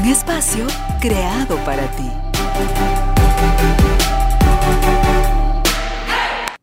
Un espacio creado para ti.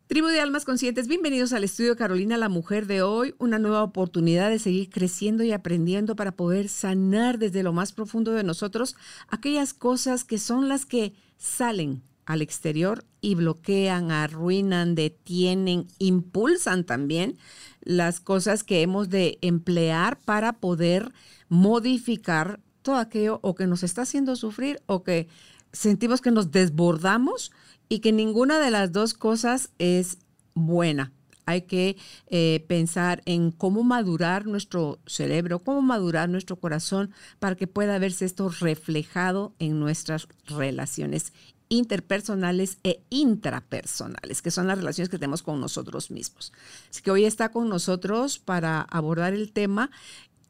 Tribu de Almas Conscientes, bienvenidos al estudio Carolina, la mujer de hoy, una nueva oportunidad de seguir creciendo y aprendiendo para poder sanar desde lo más profundo de nosotros aquellas cosas que son las que salen al exterior y bloquean, arruinan, detienen, impulsan también las cosas que hemos de emplear para poder modificar aquello o que nos está haciendo sufrir o que sentimos que nos desbordamos y que ninguna de las dos cosas es buena. Hay que eh, pensar en cómo madurar nuestro cerebro, cómo madurar nuestro corazón para que pueda verse esto reflejado en nuestras relaciones interpersonales e intrapersonales, que son las relaciones que tenemos con nosotros mismos. Así que hoy está con nosotros para abordar el tema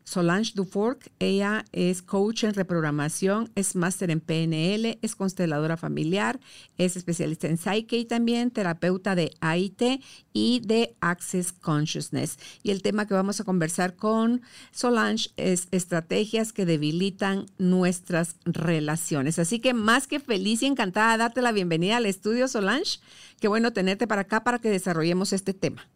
Solange Dufourc, ella es coach en reprogramación, es máster en PNL, es consteladora familiar, es especialista en Psyche también, terapeuta de AIT y de Access Consciousness. Y el tema que vamos a conversar con Solange es estrategias que debilitan nuestras relaciones. Así que más que feliz y encantada darte la bienvenida al estudio, Solange. Qué bueno tenerte para acá para que desarrollemos este tema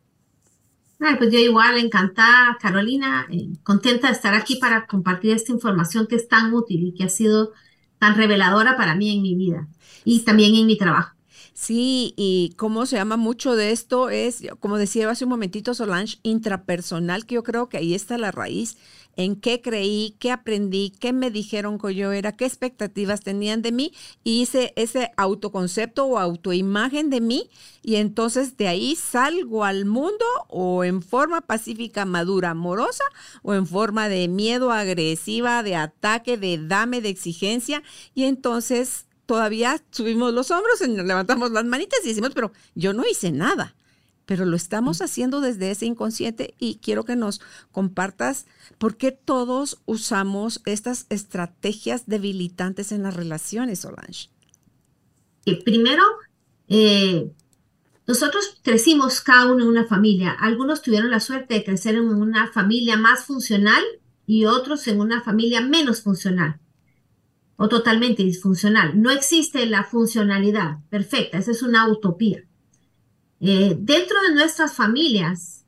pues yo igual, encantada, Carolina, eh, contenta de estar aquí para compartir esta información que es tan útil y que ha sido tan reveladora para mí en mi vida y también en mi trabajo. Sí, y cómo se llama mucho de esto es, como decía hace un momentito Solange, intrapersonal, que yo creo que ahí está la raíz en qué creí, qué aprendí, qué me dijeron que yo era, qué expectativas tenían de mí y hice ese autoconcepto o autoimagen de mí y entonces de ahí salgo al mundo o en forma pacífica, madura, amorosa o en forma de miedo agresiva, de ataque, de dame, de exigencia y entonces todavía subimos los hombros, levantamos las manitas y decimos, pero yo no hice nada pero lo estamos haciendo desde ese inconsciente y quiero que nos compartas por qué todos usamos estas estrategias debilitantes en las relaciones, Solange. primero, eh, nosotros crecimos cada uno en una familia. Algunos tuvieron la suerte de crecer en una familia más funcional y otros en una familia menos funcional o totalmente disfuncional. No existe la funcionalidad perfecta, esa es una utopía. Eh, dentro de nuestras familias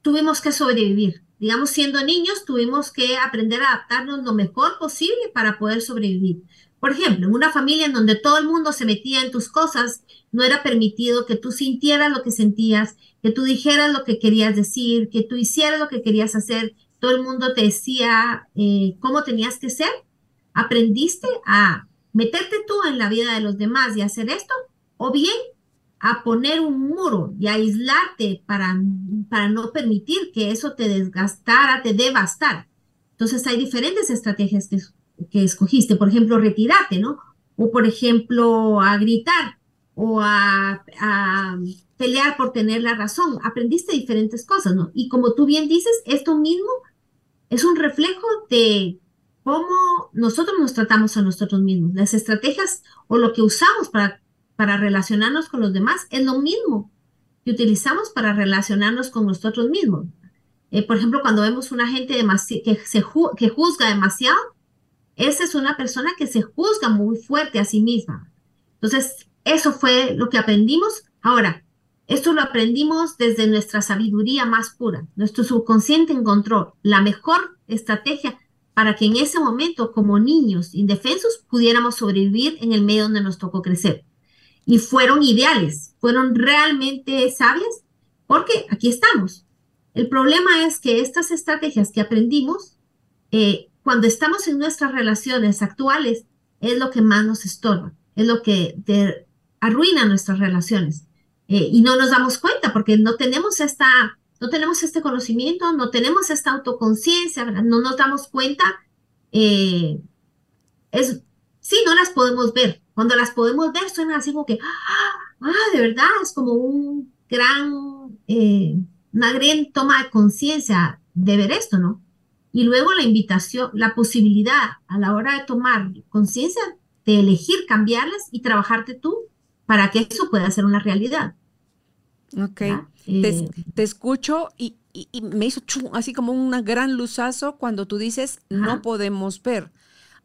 tuvimos que sobrevivir. Digamos, siendo niños tuvimos que aprender a adaptarnos lo mejor posible para poder sobrevivir. Por ejemplo, en una familia en donde todo el mundo se metía en tus cosas, no era permitido que tú sintieras lo que sentías, que tú dijeras lo que querías decir, que tú hicieras lo que querías hacer. Todo el mundo te decía eh, cómo tenías que ser. Aprendiste a meterte tú en la vida de los demás y hacer esto, o bien a poner un muro y aislarte para, para no permitir que eso te desgastara, te devastara. Entonces hay diferentes estrategias que, que escogiste, por ejemplo, retirarte, ¿no? O por ejemplo, a gritar o a, a pelear por tener la razón. Aprendiste diferentes cosas, ¿no? Y como tú bien dices, esto mismo es un reflejo de cómo nosotros nos tratamos a nosotros mismos. Las estrategias o lo que usamos para para relacionarnos con los demás es lo mismo que utilizamos para relacionarnos con nosotros mismos. Eh, por ejemplo, cuando vemos una gente que, se juzga demasiado, esa es una persona que se juzga muy fuerte a sí misma. Entonces, eso fue lo que aprendimos. Ahora, esto lo aprendimos desde nuestra sabiduría más pura. Nuestro subconsciente encontró la mejor estrategia para que en ese momento, como niños indefensos, pudiéramos sobrevivir en el medio donde nos tocó crecer y fueron ideales, fueron realmente sabias, porque aquí estamos. El problema es que estas estrategias que aprendimos, eh, cuando estamos en nuestras relaciones actuales, es lo que más nos estorba, es lo que arruina nuestras relaciones. Eh, y no nos damos cuenta porque no tenemos esta, no tenemos este conocimiento, no tenemos esta autoconciencia, no nos damos cuenta eh, es, sí, no las podemos ver. Cuando las podemos ver, suena así como que, ah, de verdad, es como un gran, eh, una gran toma de conciencia de ver esto, ¿no? Y luego la invitación, la posibilidad a la hora de tomar conciencia de elegir cambiarlas y trabajarte tú para que eso pueda ser una realidad. Ok. te, eh, escucho y, me hizo así como un gran luzazo cuando tú dices no podemos ver.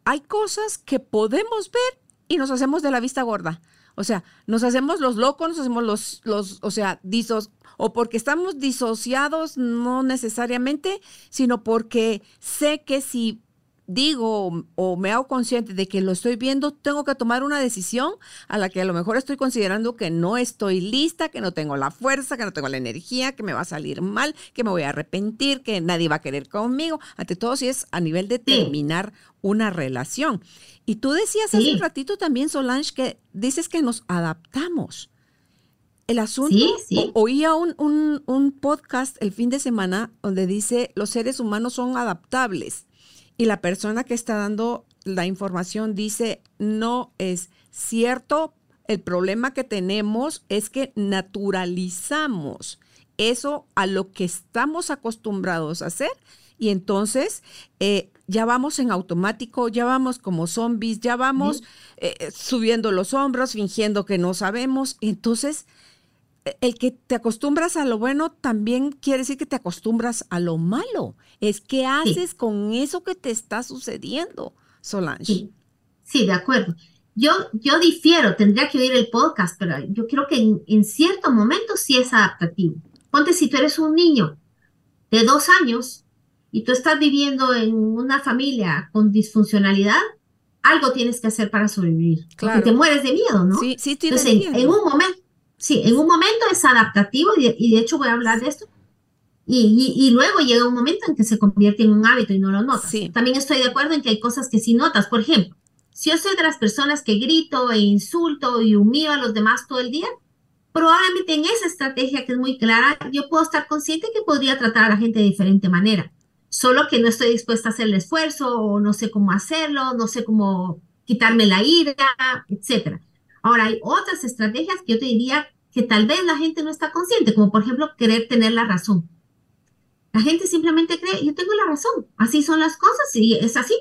Hay cosas que podemos ver y nos hacemos de la vista gorda. O sea, nos hacemos los locos, nos hacemos los, los o sea, disos, o porque estamos disociados, no necesariamente, sino porque sé que si digo o me hago consciente de que lo estoy viendo, tengo que tomar una decisión a la que a lo mejor estoy considerando que no estoy lista, que no tengo la fuerza, que no tengo la energía, que me va a salir mal, que me voy a arrepentir, que nadie va a querer conmigo. Ante todo, si es a nivel de terminar una relación. Y tú decías hace un ratito también, Solange, que dices que nos adaptamos. El asunto, oía un, un, un podcast el fin de semana donde dice los seres humanos son adaptables y la persona que está dando la información dice, no es cierto, el problema que tenemos es que naturalizamos eso a lo que estamos acostumbrados a hacer y entonces eh, ya vamos en automático, ya vamos como zombies, ya vamos eh, subiendo los hombros, fingiendo que no sabemos. Entonces el que te acostumbras a lo bueno también quiere decir que te acostumbras a lo malo. Es que haces con eso que te está sucediendo, Solange. Sí, de acuerdo. Yo, yo difiero, tendría que oír el podcast, pero yo creo que en, en cierto momento sí es adaptativo. Ponte si tú eres un niño de dos años y tú estás viviendo en una familia con disfuncionalidad, algo tienes que hacer para sobrevivir. Claro. Porque te mueres de miedo, ¿no? Sí, sí, tienes Entonces, en, un momento, Sí, en un momento es adaptativo y de, hecho voy a hablar de esto. Y, y, luego llega un momento en que se convierte en un hábito y no lo notas. También estoy de acuerdo en que hay cosas que sí notas. Por ejemplo, si yo soy de las personas que grito e insulto y humillo a los demás todo el día, probablemente en esa estrategia que es muy clara, yo puedo estar consciente que podría tratar a la gente de diferente manera. Solo que no estoy dispuesta a hacer el esfuerzo o no sé cómo hacerlo, no sé cómo quitarme la ira, etcétera. Ahora, hay otras estrategias que yo te diría que tal vez la gente no está consciente, como por ejemplo querer tener la razón. La gente simplemente cree, yo tengo la razón, así son las cosas y es así,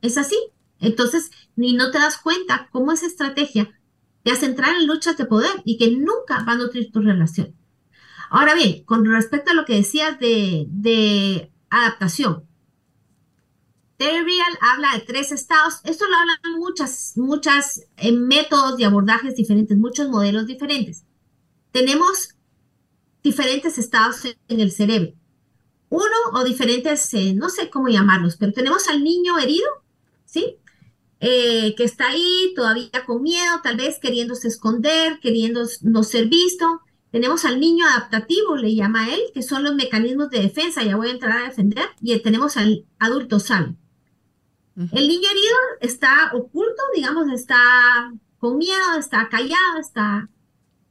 es así. Entonces, ni no te das cuenta cómo esa estrategia te hace entrar en luchas de poder y que nunca va a nutrir tu relación. Ahora bien, con respecto a lo que decías de, de adaptación, Real habla de tres estados. Esto lo hablan muchas, muchas eh, métodos y abordajes diferentes, muchos modelos diferentes. Tenemos diferentes estados en el cerebro. Uno o diferentes, eh, no sé cómo llamarlos, pero tenemos al niño herido, ¿sí? Eh, que está ahí todavía con miedo, tal vez queriéndose esconder, queriendo no ser visto. Tenemos al niño adaptativo, le llama él, que son los mecanismos de defensa, ya voy a entrar a defender, y tenemos al adulto El niño herido está oculto, digamos, está con miedo, está callado, está,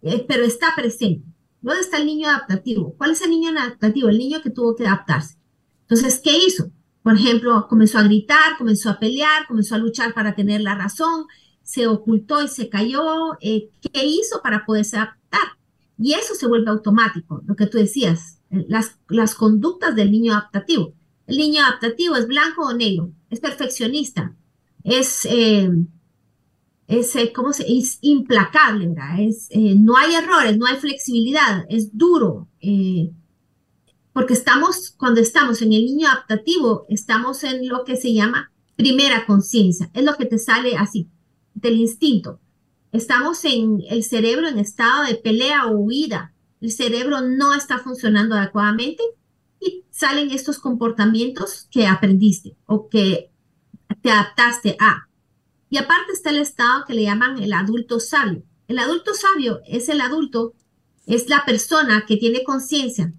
eh, pero está presente. ¿Dónde está el niño adaptativo? ¿Cuál es el niño adaptativo? El niño que tuvo que adaptarse. Entonces, ¿qué hizo? Por ejemplo, comenzó a gritar, comenzó a pelear, comenzó a luchar para tener la razón, se ocultó y se cayó. Eh, ¿Qué hizo para poderse adaptar? Y eso se vuelve automático, lo que tú decías, eh, las, las conductas del niño adaptativo. El niño adaptativo es blanco o negro, es perfeccionista, es, eh, es, eh, ¿cómo se, es implacable, ¿verdad? Es, eh, no hay errores, no hay flexibilidad, es duro. porque estamos, cuando estamos en el niño adaptativo, estamos en lo que se llama primera conciencia, es lo que te sale así, del instinto. Estamos en el cerebro en estado de pelea o huida. El cerebro no está funcionando adecuadamente salen estos comportamientos que aprendiste o que te adaptaste a. Y aparte está el estado que le llaman el adulto sabio. El adulto sabio es el adulto, es la persona que tiene conciencia,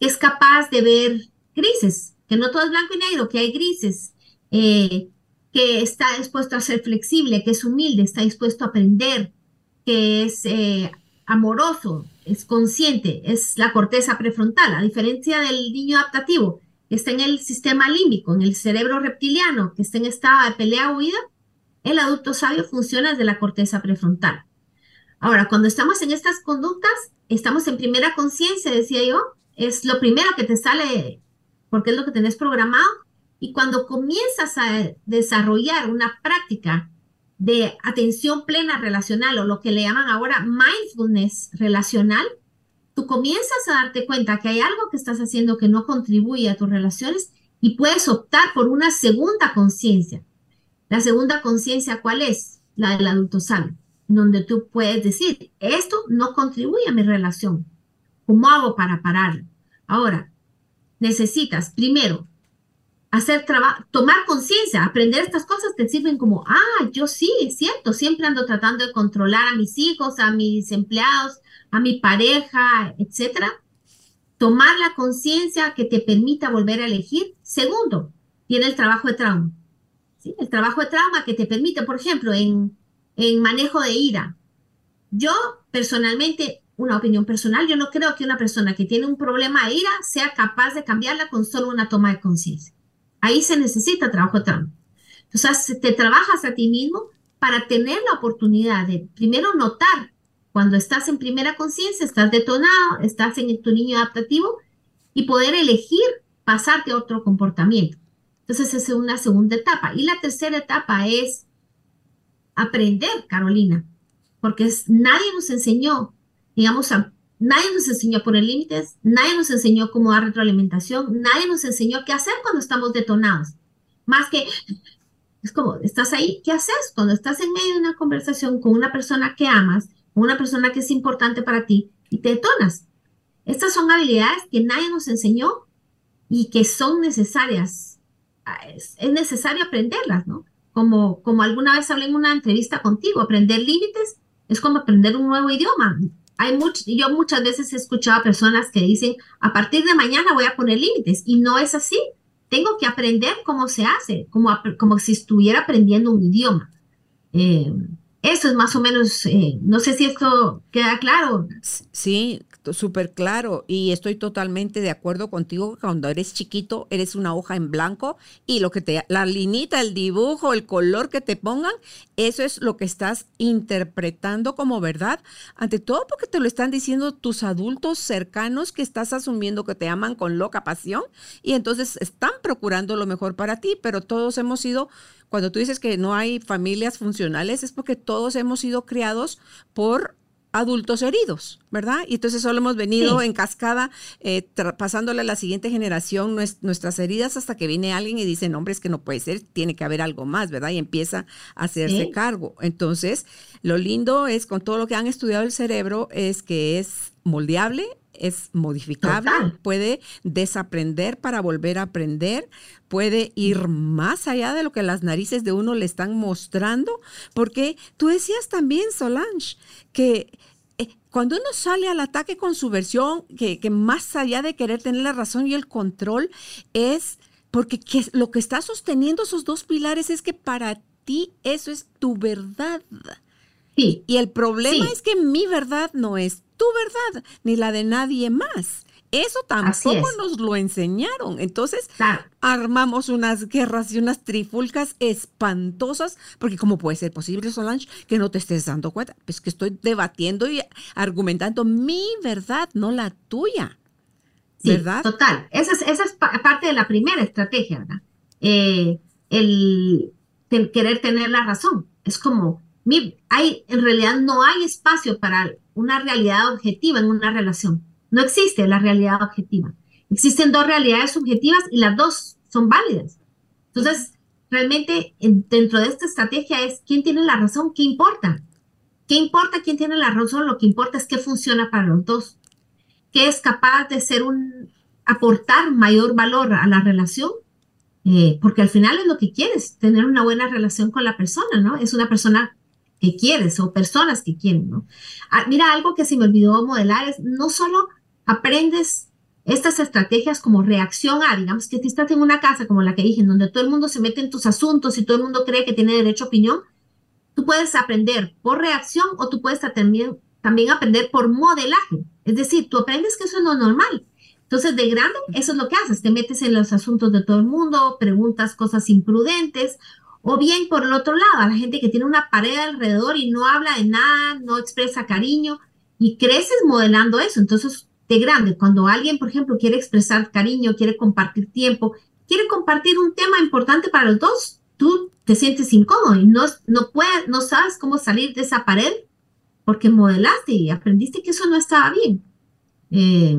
que es capaz de ver grises, que no todo es blanco y negro, que hay grises, eh, que está dispuesto a ser flexible, que es humilde, está dispuesto a aprender, que es eh, amoroso, es consciente, es la corteza prefrontal, a diferencia del niño adaptativo, que está en el sistema límbico, en el cerebro reptiliano, que está en estado de pelea huida, El adulto sabio funciona desde la corteza prefrontal. Ahora, cuando estamos en estas conductas, estamos en primera conciencia, decía yo, es lo primero que te sale porque es lo que tenés programado. Y cuando comienzas a desarrollar una práctica de atención plena relacional o lo que le llaman ahora mindfulness relacional, tú comienzas a darte cuenta que hay algo que estás haciendo que no contribuye a tus relaciones y puedes optar por una segunda conciencia. La segunda conciencia, ¿cuál es? La del adulto sabio, donde tú puedes decir, esto no contribuye a mi relación. ¿Cómo hago para pararlo? Ahora, necesitas primero hacer trabajo, tomar conciencia, aprender estas cosas te sirven como, ah, yo sí, es cierto, siempre ando tratando de controlar a mis hijos, a mis empleados, a mi pareja, etcétera. Tomar la conciencia que te permita volver a elegir. Segundo, tiene el trabajo de trauma. El trabajo de trauma que te permite, por ejemplo, en, en manejo de ira. Yo personalmente, una opinión personal, yo no creo que una persona que tiene un problema de ira sea capaz de cambiarla con solo una toma de conciencia. Ahí se necesita trabajo trauma. Entonces, te trabajas a ti mismo para tener la oportunidad de primero notar cuando estás en primera conciencia, estás detonado, estás en tu niño adaptativo y poder elegir pasarte a otro comportamiento. Entonces, esa es una segunda etapa. Y la tercera etapa es aprender, Carolina, porque nadie nos enseñó, digamos, a, Nadie nos enseñó a poner límites, nadie nos enseñó cómo dar retroalimentación, nadie nos enseñó qué hacer cuando estamos detonados. Más que, es como, estás ahí, ¿qué haces cuando estás en medio de una conversación con una persona que amas, con una persona que es importante para ti y te detonas? Estas son habilidades que nadie nos enseñó y que son necesarias. Ah, es, necesario aprenderlas, ¿no? Como, como alguna vez hablé en una entrevista contigo, aprender límites es como aprender un nuevo idioma hay yo muchas veces he escuchado a personas que dicen, a partir de mañana voy a poner límites y no es así. Tengo que aprender cómo se hace, como, como si estuviera aprendiendo un idioma. Eh, eso es más o menos, eh, no sé si esto queda claro. Sí, súper claro y estoy totalmente de acuerdo contigo cuando eres chiquito eres una hoja en blanco y lo que te, la linita, el dibujo, el color que te pongan, eso es lo que estás interpretando como verdad, ante todo porque te lo están diciendo tus adultos cercanos que estás asumiendo que te aman con loca pasión y entonces están procurando lo mejor para ti, pero todos hemos sido cuando tú dices que no hay familias funcionales, es porque todos hemos sido criados por adultos heridos, ¿verdad? Y entonces solo hemos venido en cascada eh, pasándole a la siguiente generación nuestras heridas hasta que viene alguien y dice, no, hombre, es que no puede ser, tiene que haber algo más, ¿verdad? Y empieza a hacerse cargo. Entonces, lo lindo es, con todo lo que han estudiado el cerebro, es que es moldeable, es modificable, puede desaprender para volver a aprender, puede ir más allá de lo que las narices de uno le están mostrando, porque tú decías también, Solange, que eh, cuando uno sale al ataque con su versión, que, más allá de querer tener la razón y el control, es porque lo que está sosteniendo esos dos pilares es que para ti eso es tu verdad. Sí. Y el problema es que mi verdad no es tu verdad, ni la de nadie más. Eso tampoco nos lo enseñaron. Entonces, armamos unas guerras y unas trifulcas espantosas, porque ¿cómo puede ser posible, Solange, que no te estés dando cuenta? Pues que estoy debatiendo y argumentando mi verdad, no la tuya. ¿Verdad? Total. Esa es, esa es parte de la primera estrategia, ¿verdad? Eh, el, el, querer tener la razón. Es como, hay, en realidad no hay espacio para una realidad objetiva en una relación. No existe la realidad objetiva. Existen dos realidades subjetivas y las dos son válidas. Entonces, realmente dentro de esta estrategia es quién tiene la razón, qué importa. ¿Qué importa quién tiene la razón? Lo que importa es qué funciona para los dos. ¿Qué es capaz de ser un, aportar mayor valor a la relación? Eh, porque al final es lo que quieres, tener una buena relación con la persona, ¿no? Es una persona que quieres o personas que quieren, ¿no? Ah, mira, algo que se me olvidó modelar es no solo aprendes estas estrategias como reacción a, digamos que estás en una casa como la que dije, en donde todo el mundo se mete en tus asuntos y todo el mundo cree que tiene derecho a opinión, tú puedes aprender por reacción o tú puedes también, también aprender por modelaje. Es decir, tú aprendes que eso es lo normal. Entonces, de grande, eso es lo que haces. Te metes en los asuntos de todo el mundo, preguntas cosas imprudentes O bien, por el otro lado, a la gente que tiene una pared alrededor y no habla de nada, no expresa cariño, y creces modelando eso. Entonces, de grande, cuando alguien, por ejemplo, quiere expresar cariño, quiere compartir tiempo, quiere compartir un tema importante para los dos, tú te sientes incómodo y no, no, puedes, no sabes cómo salir de esa pared porque modelaste y aprendiste que eso no estaba bien. Eh,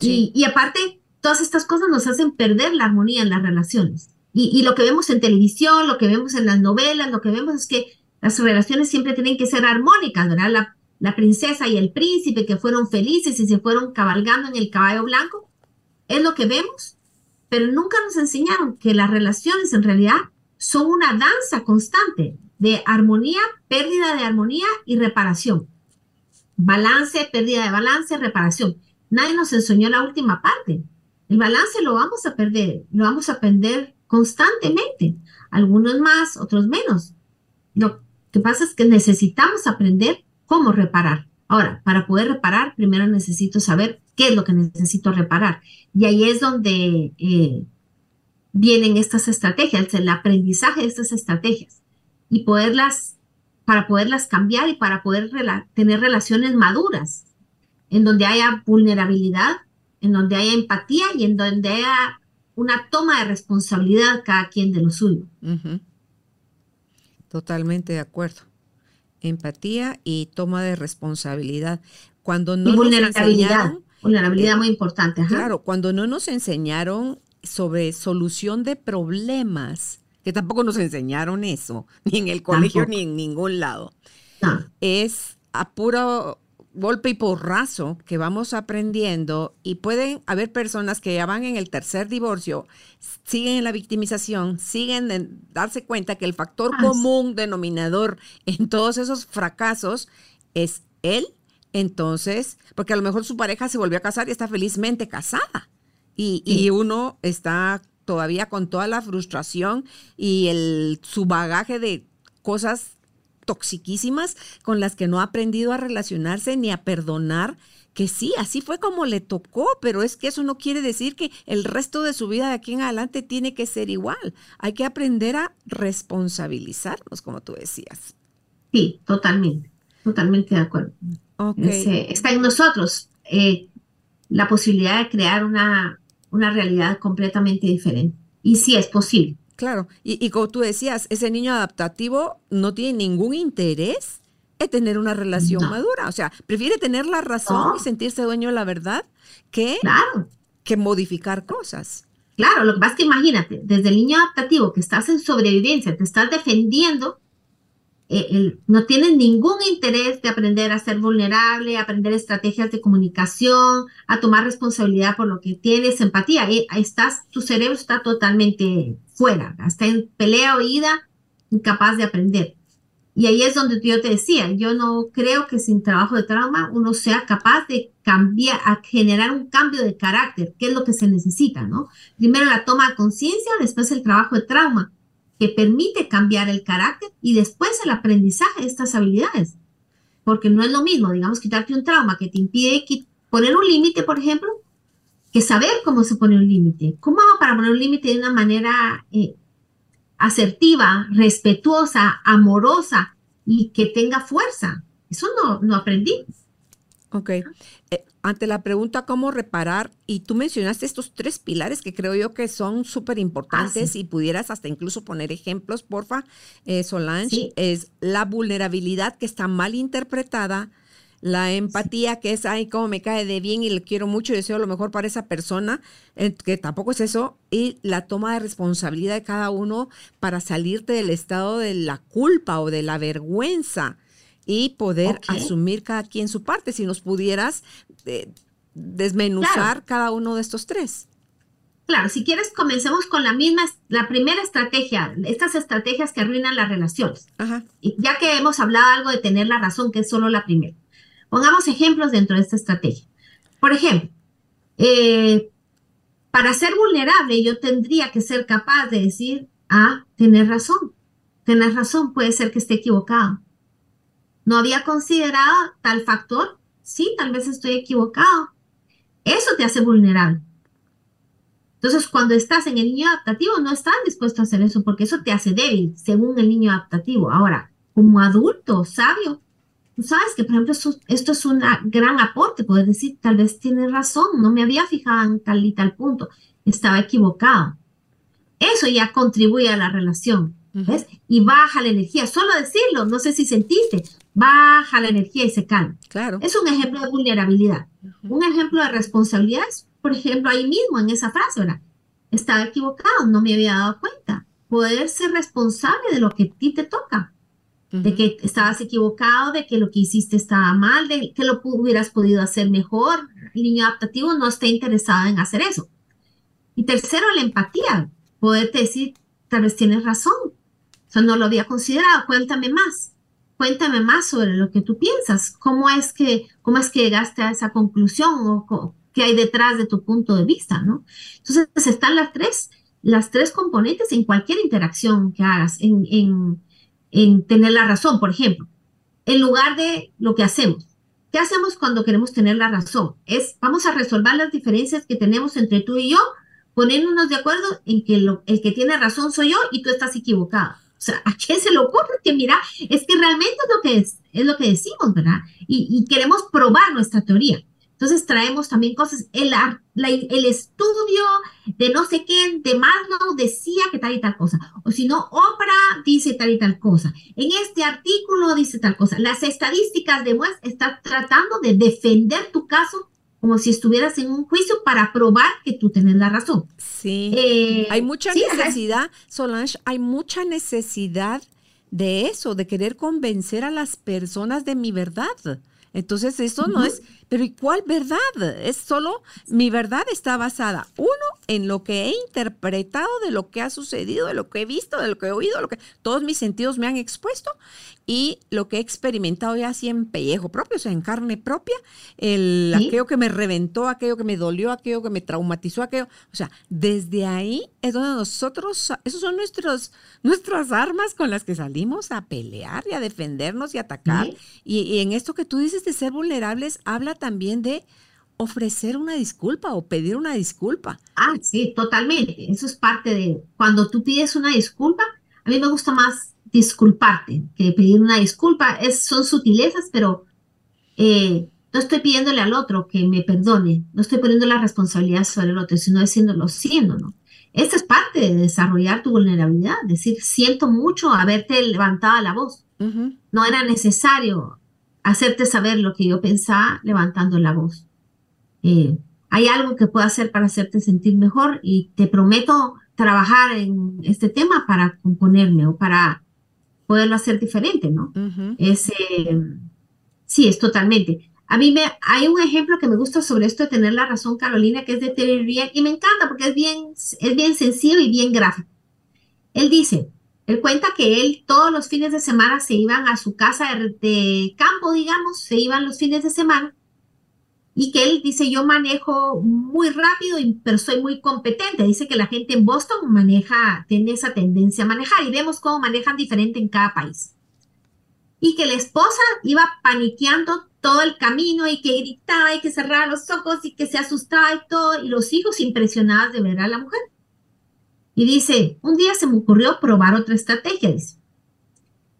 y, aparte, todas estas cosas nos hacen perder la armonía en las relaciones. Y, lo que vemos en televisión, lo que vemos en las novelas, lo que vemos es que las relaciones siempre tienen que ser armónicas, ¿verdad? La, la princesa y el príncipe que fueron felices y se fueron cabalgando en el caballo blanco, es lo que vemos, pero nunca nos enseñaron que las relaciones en realidad son una danza constante de armonía, pérdida de armonía y reparación. Balance, pérdida de balance, reparación. Nadie nos enseñó la última parte. El balance lo vamos a perder, lo vamos a perder constantemente. Algunos más, otros menos. Lo que pasa es que necesitamos aprender cómo reparar. Ahora, para poder reparar, primero necesito saber qué es lo que necesito reparar. Y ahí es donde eh, vienen estas estrategias, el aprendizaje de estas estrategias y poderlas, para poderlas cambiar y para poder tener relaciones maduras, en donde haya vulnerabilidad, en donde haya empatía y en donde haya una toma de responsabilidad cada quien de lo suyo. Totalmente de acuerdo. Empatía y toma de responsabilidad. Cuando no y vulnerabilidad. vulnerabilidad eh, muy importante. Claro, cuando no nos enseñaron sobre solución de problemas, que tampoco nos enseñaron eso, ni en el colegio ni en ningún lado. Es a puro golpe y porrazo que vamos aprendiendo y pueden haber personas que ya van en el tercer divorcio, siguen en la victimización, siguen en darse cuenta que el factor común denominador en todos esos fracasos es él. Entonces, porque a lo mejor su pareja se volvió a casar y está felizmente casada. Y, uno está todavía con toda la frustración y el, su bagaje de cosas toxiquísimas con las que no ha aprendido a relacionarse ni a perdonar, que sí, así fue como le tocó, pero es que eso no quiere decir que el resto de su vida de aquí en adelante tiene que ser igual. Hay que aprender a responsabilizarnos, como tú decías. Sí, totalmente, totalmente de acuerdo. está en nosotros eh, la posibilidad de crear una, una realidad completamente diferente. Y sí es posible. Claro, y, como tú decías, ese niño adaptativo no tiene ningún interés en tener una relación madura. O sea, prefiere tener la razón y sentirse dueño de la verdad que, que modificar cosas. Claro, lo que pasa es que imagínate, desde el niño adaptativo que estás en sobrevivencia, te estás defendiendo, eh, no tienes ningún interés de aprender a ser vulnerable, aprender estrategias de comunicación, a tomar responsabilidad por lo que tienes, empatía. Eh, estás, tu cerebro está totalmente fuera, está en pelea oída, incapaz de aprender. Y ahí es donde yo te decía, yo no creo que sin trabajo de trauma uno sea capaz de cambiar, a generar un cambio de carácter, que es lo que se necesita, ¿no? Primero la toma de conciencia, después el trabajo de trauma que permite cambiar el carácter y después el aprendizaje de estas habilidades. Porque no es lo mismo, digamos, quitarte un trauma que te impide poner un límite, por ejemplo, que saber cómo se pone un límite. ¿Cómo hago para poner un límite de una manera eh, asertiva, respetuosa, amorosa y que tenga fuerza? Eso no, no aprendí. Ok. Eh, ante la pregunta cómo reparar, y tú mencionaste estos tres pilares que creo yo que son súper importantes ah, y pudieras hasta incluso poner ejemplos, porfa, eh, Solange, es la vulnerabilidad que está mal interpretada, la empatía que es, ay, cómo me cae de bien y le quiero mucho y deseo lo mejor para esa persona, eh, que tampoco es eso, y la toma de responsabilidad de cada uno para salirte del estado de la culpa o de la vergüenza y poder asumir cada quien su parte. Si nos pudieras eh, desmenuzar cada uno de estos tres. Claro, si quieres, comencemos con la misma, la primera estrategia, estas estrategias que arruinan las relaciones. Y ya que hemos hablado algo de tener la razón, que es solo la primera. Pongamos ejemplos dentro de esta estrategia. Por ejemplo, eh, para ser vulnerable yo tendría que ser capaz de decir, ah, tener razón, tener razón, puede ser que esté equivocado. ¿No había considerado tal factor? Sí, tal vez estoy equivocado. Eso te hace vulnerable. Entonces, cuando estás en el niño adaptativo, no estás dispuesto a hacer eso porque eso te hace débil, según el niño adaptativo. Ahora, como adulto sabio, tú sabes que, por ejemplo, esto, es un gran aporte, puedes decir, tal vez tienes razón, no me había fijado en tal y tal punto, estaba equivocado. Eso ya contribuye a la relación, ¿ves? Y baja la energía, solo decirlo, no sé si sentiste, baja la energía y se calma. Claro. Es un ejemplo de vulnerabilidad. Un ejemplo de responsabilidad por ejemplo, ahí mismo en esa frase, ¿verdad? Estaba equivocado, no me había dado cuenta. Poder ser responsable de lo que a ti te toca de que estabas equivocado, de que lo que hiciste estaba mal, de que lo hubieras podido hacer mejor. El niño adaptativo no está interesado en hacer eso. Y tercero, la empatía. Poderte decir, tal vez tienes razón. O sea, no lo había considerado. Cuéntame más. Cuéntame más sobre lo que tú piensas. ¿Cómo es que, cómo es que llegaste a esa conclusión o qué hay detrás de tu punto de vista, ¿no? Entonces, están las tres, las tres componentes en cualquier interacción que hagas, en, en en tener la razón, por ejemplo, en lugar de lo que hacemos. ¿Qué hacemos cuando queremos tener la razón? Es, vamos a resolver las diferencias que tenemos entre tú y yo, poniéndonos de acuerdo en que lo, el que tiene razón soy yo y tú estás equivocado. O sea, ¿a quién se le ocurre que mira, es que realmente es lo que es, es lo que decimos, ¿verdad? Y, y queremos probar nuestra teoría. Entonces traemos también cosas, el, el estudio de no sé quién, de Maslow decía que tal y tal cosa, o si no, Oprah dice tal y tal cosa, en este artículo dice tal cosa, las estadísticas de West están tratando de defender tu caso como si estuvieras en un juicio para probar que tú tienes la razón. Sí, eh, hay mucha necesidad, Solange, hay mucha necesidad de eso, de querer convencer a las personas de mi verdad. Entonces, eso no es, pero ¿y cuál verdad? Es solo, mi verdad está basada, uno, en lo que he interpretado de lo que ha sucedido, de lo que he visto, de lo que he oído, lo que todos mis sentidos me han expuesto y lo que he experimentado ya así en pellejo propio, o sea, en carne propia, el, aquello que me reventó, aquello que me dolió, aquello que me traumatizó, aquello, o sea, desde ahí es donde nosotros, esos son nuestros, nuestras armas con las que salimos a pelear y a defendernos y atacar. Y, y en esto que tú dices de ser vulnerables, habla también de ofrecer una disculpa o pedir una disculpa. Ah, sí, totalmente. Eso es parte de cuando tú pides una disculpa. A mí me gusta más disculparte, que pedir una disculpa. Es, son sutilezas, pero eh, no estoy pidiéndole al otro que me perdone, no estoy poniendo la responsabilidad sobre el otro, sino diciéndolo siendo, ¿no? Esta es parte de desarrollar tu vulnerabilidad, decir, siento mucho haberte levantado la voz. No era necesario hacerte saber lo que yo pensaba levantando la voz. Eh, hay algo que puedo hacer para hacerte sentir mejor y te prometo trabajar en este tema para componerme o para poderlo hacer diferente, ¿no? es, sí, es totalmente. A mí me, hay un ejemplo que me gusta sobre esto de tener la razón, Carolina, que es de Terry Real, y me encanta porque es bien, es bien sencillo y bien gráfico. Él dice, él cuenta que él todos los fines de semana se iban a su casa de campo, digamos, se iban los fines de semana y que él dice, yo manejo muy rápido, pero soy muy competente. Dice que la gente en Boston maneja, tiene esa tendencia a manejar y vemos cómo manejan diferente en cada país. Y que la esposa iba paniqueando todo el camino y que gritaba y que cerraba los ojos y que se asustaba y todo, y los hijos impresionados de ver a la mujer. Y dice, un día se me ocurrió probar otra estrategia, dice.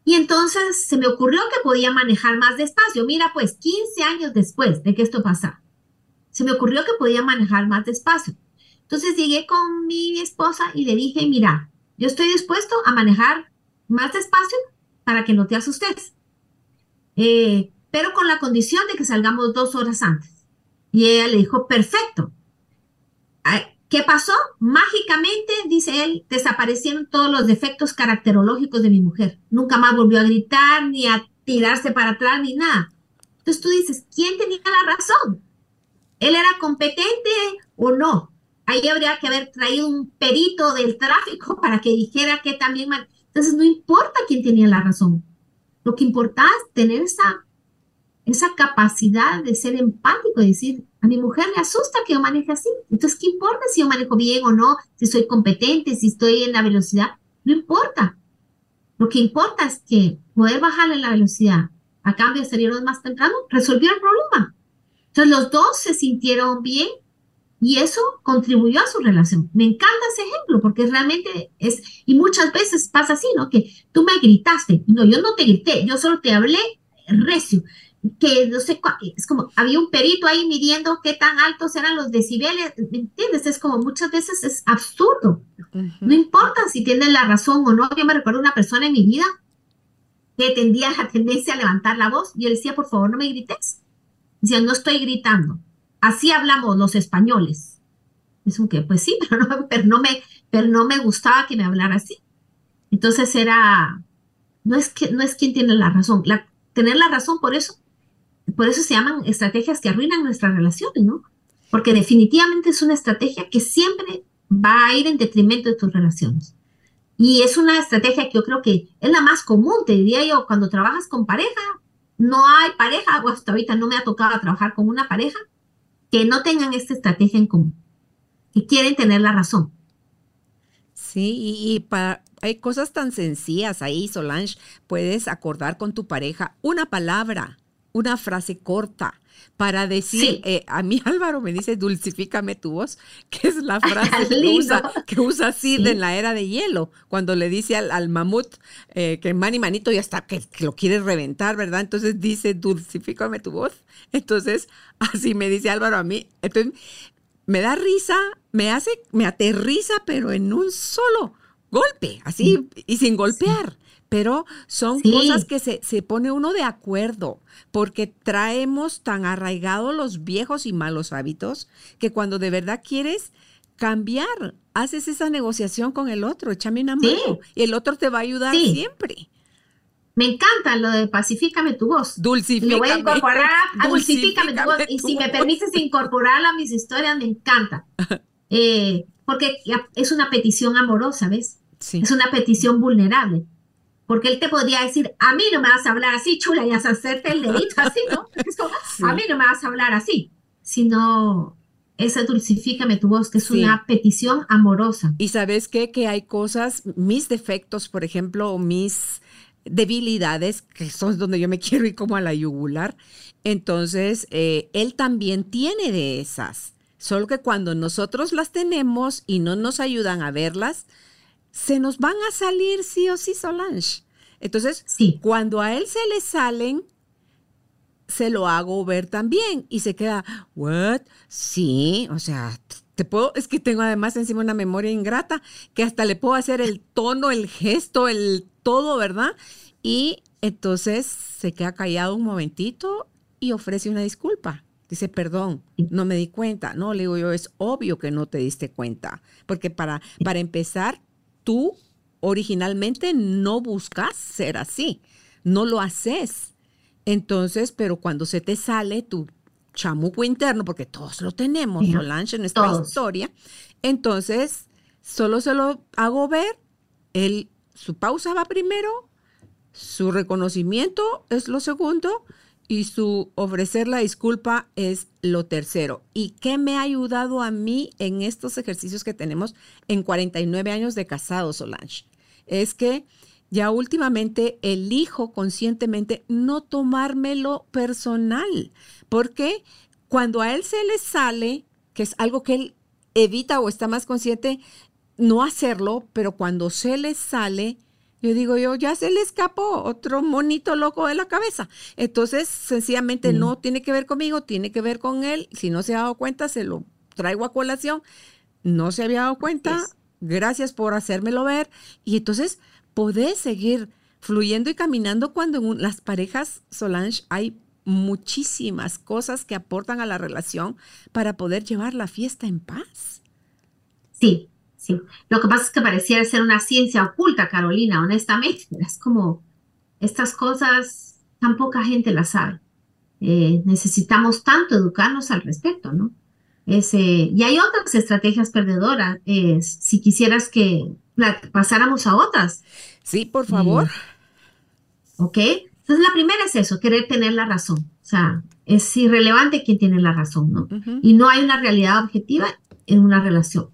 Y entonces se me ocurrió que podía manejar más despacio. Mira, pues 15 años después de que esto pasara, se me ocurrió que podía manejar más despacio. Entonces llegué con mi esposa y le dije, mira, yo estoy dispuesto a manejar más despacio para que no te asustes. Eh, pero con la condición de que salgamos dos horas antes. Y ella le dijo, perfecto. ¿Qué pasó? Mágicamente, dice él, desaparecieron todos los defectos caracterológicos de mi mujer. Nunca más volvió a gritar, ni a tirarse para atrás, ni nada. Entonces tú dices, ¿quién tenía la razón? ¿Él era competente o no? Ahí habría que haber traído un perito del tráfico para que dijera que también... Entonces no importa quién tenía la razón. Lo que importa es tener esa, esa capacidad de ser empático y decir, a mi mujer le asusta que yo maneje así. Entonces, ¿qué importa si yo manejo bien o no? Si soy competente, si estoy en la velocidad. No importa. Lo que importa es que poder bajarle la velocidad a cambio de salirnos más temprano resolvió el problema. Entonces, los dos se sintieron bien, y eso contribuyó a su relación. Me encanta ese ejemplo porque realmente es, y muchas veces pasa así, ¿no? Que tú me gritaste, no, yo no te grité, yo solo te hablé recio, que no sé, es como, había un perito ahí midiendo qué tan altos eran los decibeles, ¿me entiendes? Es como muchas veces es absurdo. No importa si tienes la razón o no. Yo me recuerdo una persona en mi vida que tendía la tendencia a levantar la voz y él decía, por favor, no me grites. Decía, no estoy gritando. Así hablamos los españoles. Es un que, pues sí, pero no, pero no, me, pero no me gustaba que me hablara así. Entonces era, no es, que, no es quien tiene la razón. La, tener la razón por eso, por eso se llaman estrategias que arruinan nuestras relaciones, ¿no? Porque definitivamente es una estrategia que siempre va a ir en detrimento de tus relaciones. Y es una estrategia que yo creo que es la más común, te diría yo, cuando trabajas con pareja, no hay pareja, o hasta ahorita no me ha tocado trabajar con una pareja que no tengan esta estrategia en común, que quieren tener la razón. Sí, y, para, hay cosas tan sencillas ahí, Solange. Puedes acordar con tu pareja una palabra, una frase corta para decir, eh, a mí Álvaro me dice, dulcifícame tu voz, que es la frase que usa, que usa Sid en la era de hielo, cuando le dice al, mamut eh, que mani manito ya está, que, que, lo quiere reventar, ¿verdad? Entonces dice, dulcifícame tu voz. Entonces, así me dice Álvaro a mí. Entonces, me da risa, me hace, me aterriza, pero en un solo golpe, así, y sin golpear. Pero son cosas que se, se, pone uno de acuerdo, porque traemos tan arraigados los viejos y malos hábitos que cuando de verdad quieres cambiar, haces esa negociación con el otro, échame una mano, y el otro te va a ayudar siempre. Me encanta lo de pacifícame tu voz. Dulcifícame. Lo voy a incorporar a dulcifícame tu voz. Y si me permites incorporarla a mis historias, me encanta. Eh, porque es una petición amorosa, ¿ves? Sí. Es una petición vulnerable. Porque él te podría decir, a mí no me vas a hablar así, chula, y hacerte el dedito así, ¿no? A mí no me vas a hablar así. Sino, esa dulcifícame tu voz, que es una petición amorosa. Y sabes qué? Que hay cosas, mis defectos, por ejemplo, mis debilidades, que son donde yo me quiero ir como a la yugular. Entonces, eh, él también tiene de esas. Solo que cuando nosotros las tenemos y no nos ayudan a verlas, se nos van a salir sí o sí, Solange. Entonces, sí. cuando a él se le salen, se lo hago ver también y se queda, ¿what? Sí, o sea, te puedo, es que tengo además encima una memoria ingrata que hasta le puedo hacer el tono, el gesto, el todo, ¿verdad? Y entonces se queda callado un momentito y ofrece una disculpa. Dice, perdón, no me di cuenta. No, le digo yo, es obvio que no te diste cuenta. Porque para, para empezar, tú originalmente no buscas ser así. No lo haces. Entonces, pero cuando se te sale tu chamuco interno, porque todos lo tenemos, Solange, en nuestra historia, entonces solo se lo hago ver. Él, su pausa va primero, su reconocimiento es lo segundo y su ofrecer la disculpa es lo tercero. ¿Y qué me ha ayudado a mí en estos ejercicios que tenemos en 49 años de casado, Solange? Es que ya últimamente elijo conscientemente no tomármelo personal, porque cuando a él se le sale, que es algo que él evita o está más consciente, no hacerlo, pero cuando se le sale, yo digo yo, ya se le escapó otro monito loco de la cabeza. Entonces, sencillamente no tiene que ver conmigo, tiene que ver con él. Si no se ha dado cuenta, se lo traigo a colación. No se había dado cuenta. Gracias por hacérmelo ver. Y entonces, podés seguir fluyendo y caminando cuando en las parejas, Solange, hay muchísimas cosas que aportan a la relación para poder llevar la fiesta en paz. Sí, Sí. Lo que pasa es que pareciera ser una ciencia oculta, Carolina, honestamente. Es como estas cosas, tan poca gente las sabe. Eh, necesitamos tanto educarnos al respecto, ¿no? y hay otras estrategias perdedoras. si quisieras que pasáramos a otras. Sí, por favor. ok. Entonces, la primera es eso, querer tener la razón. O sea, es irrelevante quién tiene la razón, ¿no? Y no hay una realidad objetiva en una relación.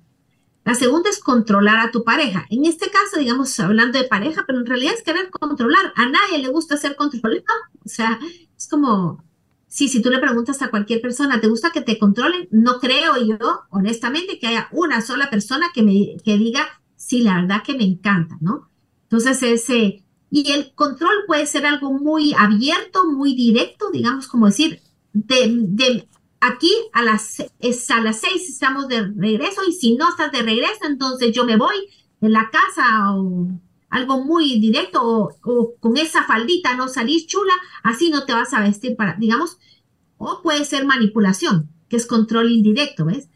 La segunda es controlar a tu pareja. En este caso, digamos, hablando de pareja, pero en realidad es querer controlar. A nadie le gusta ser controlado. O sea, es como, Sí, si tú le preguntas a cualquier persona, ¿te gusta que te controlen? No creo yo, honestamente, que haya una sola persona que me que diga, sí, la verdad que me encanta, ¿no? Entonces, ese, y el control puede ser algo muy abierto, muy directo, digamos, como decir, de, de aquí a las, a las seis estamos de regreso y si no estás de regreso, entonces yo me voy de la casa o algo muy directo o, con esa faldita no salís chula, así no te vas a vestir para, digamos, o puede ser manipulación, que es control indirecto, ¿ves?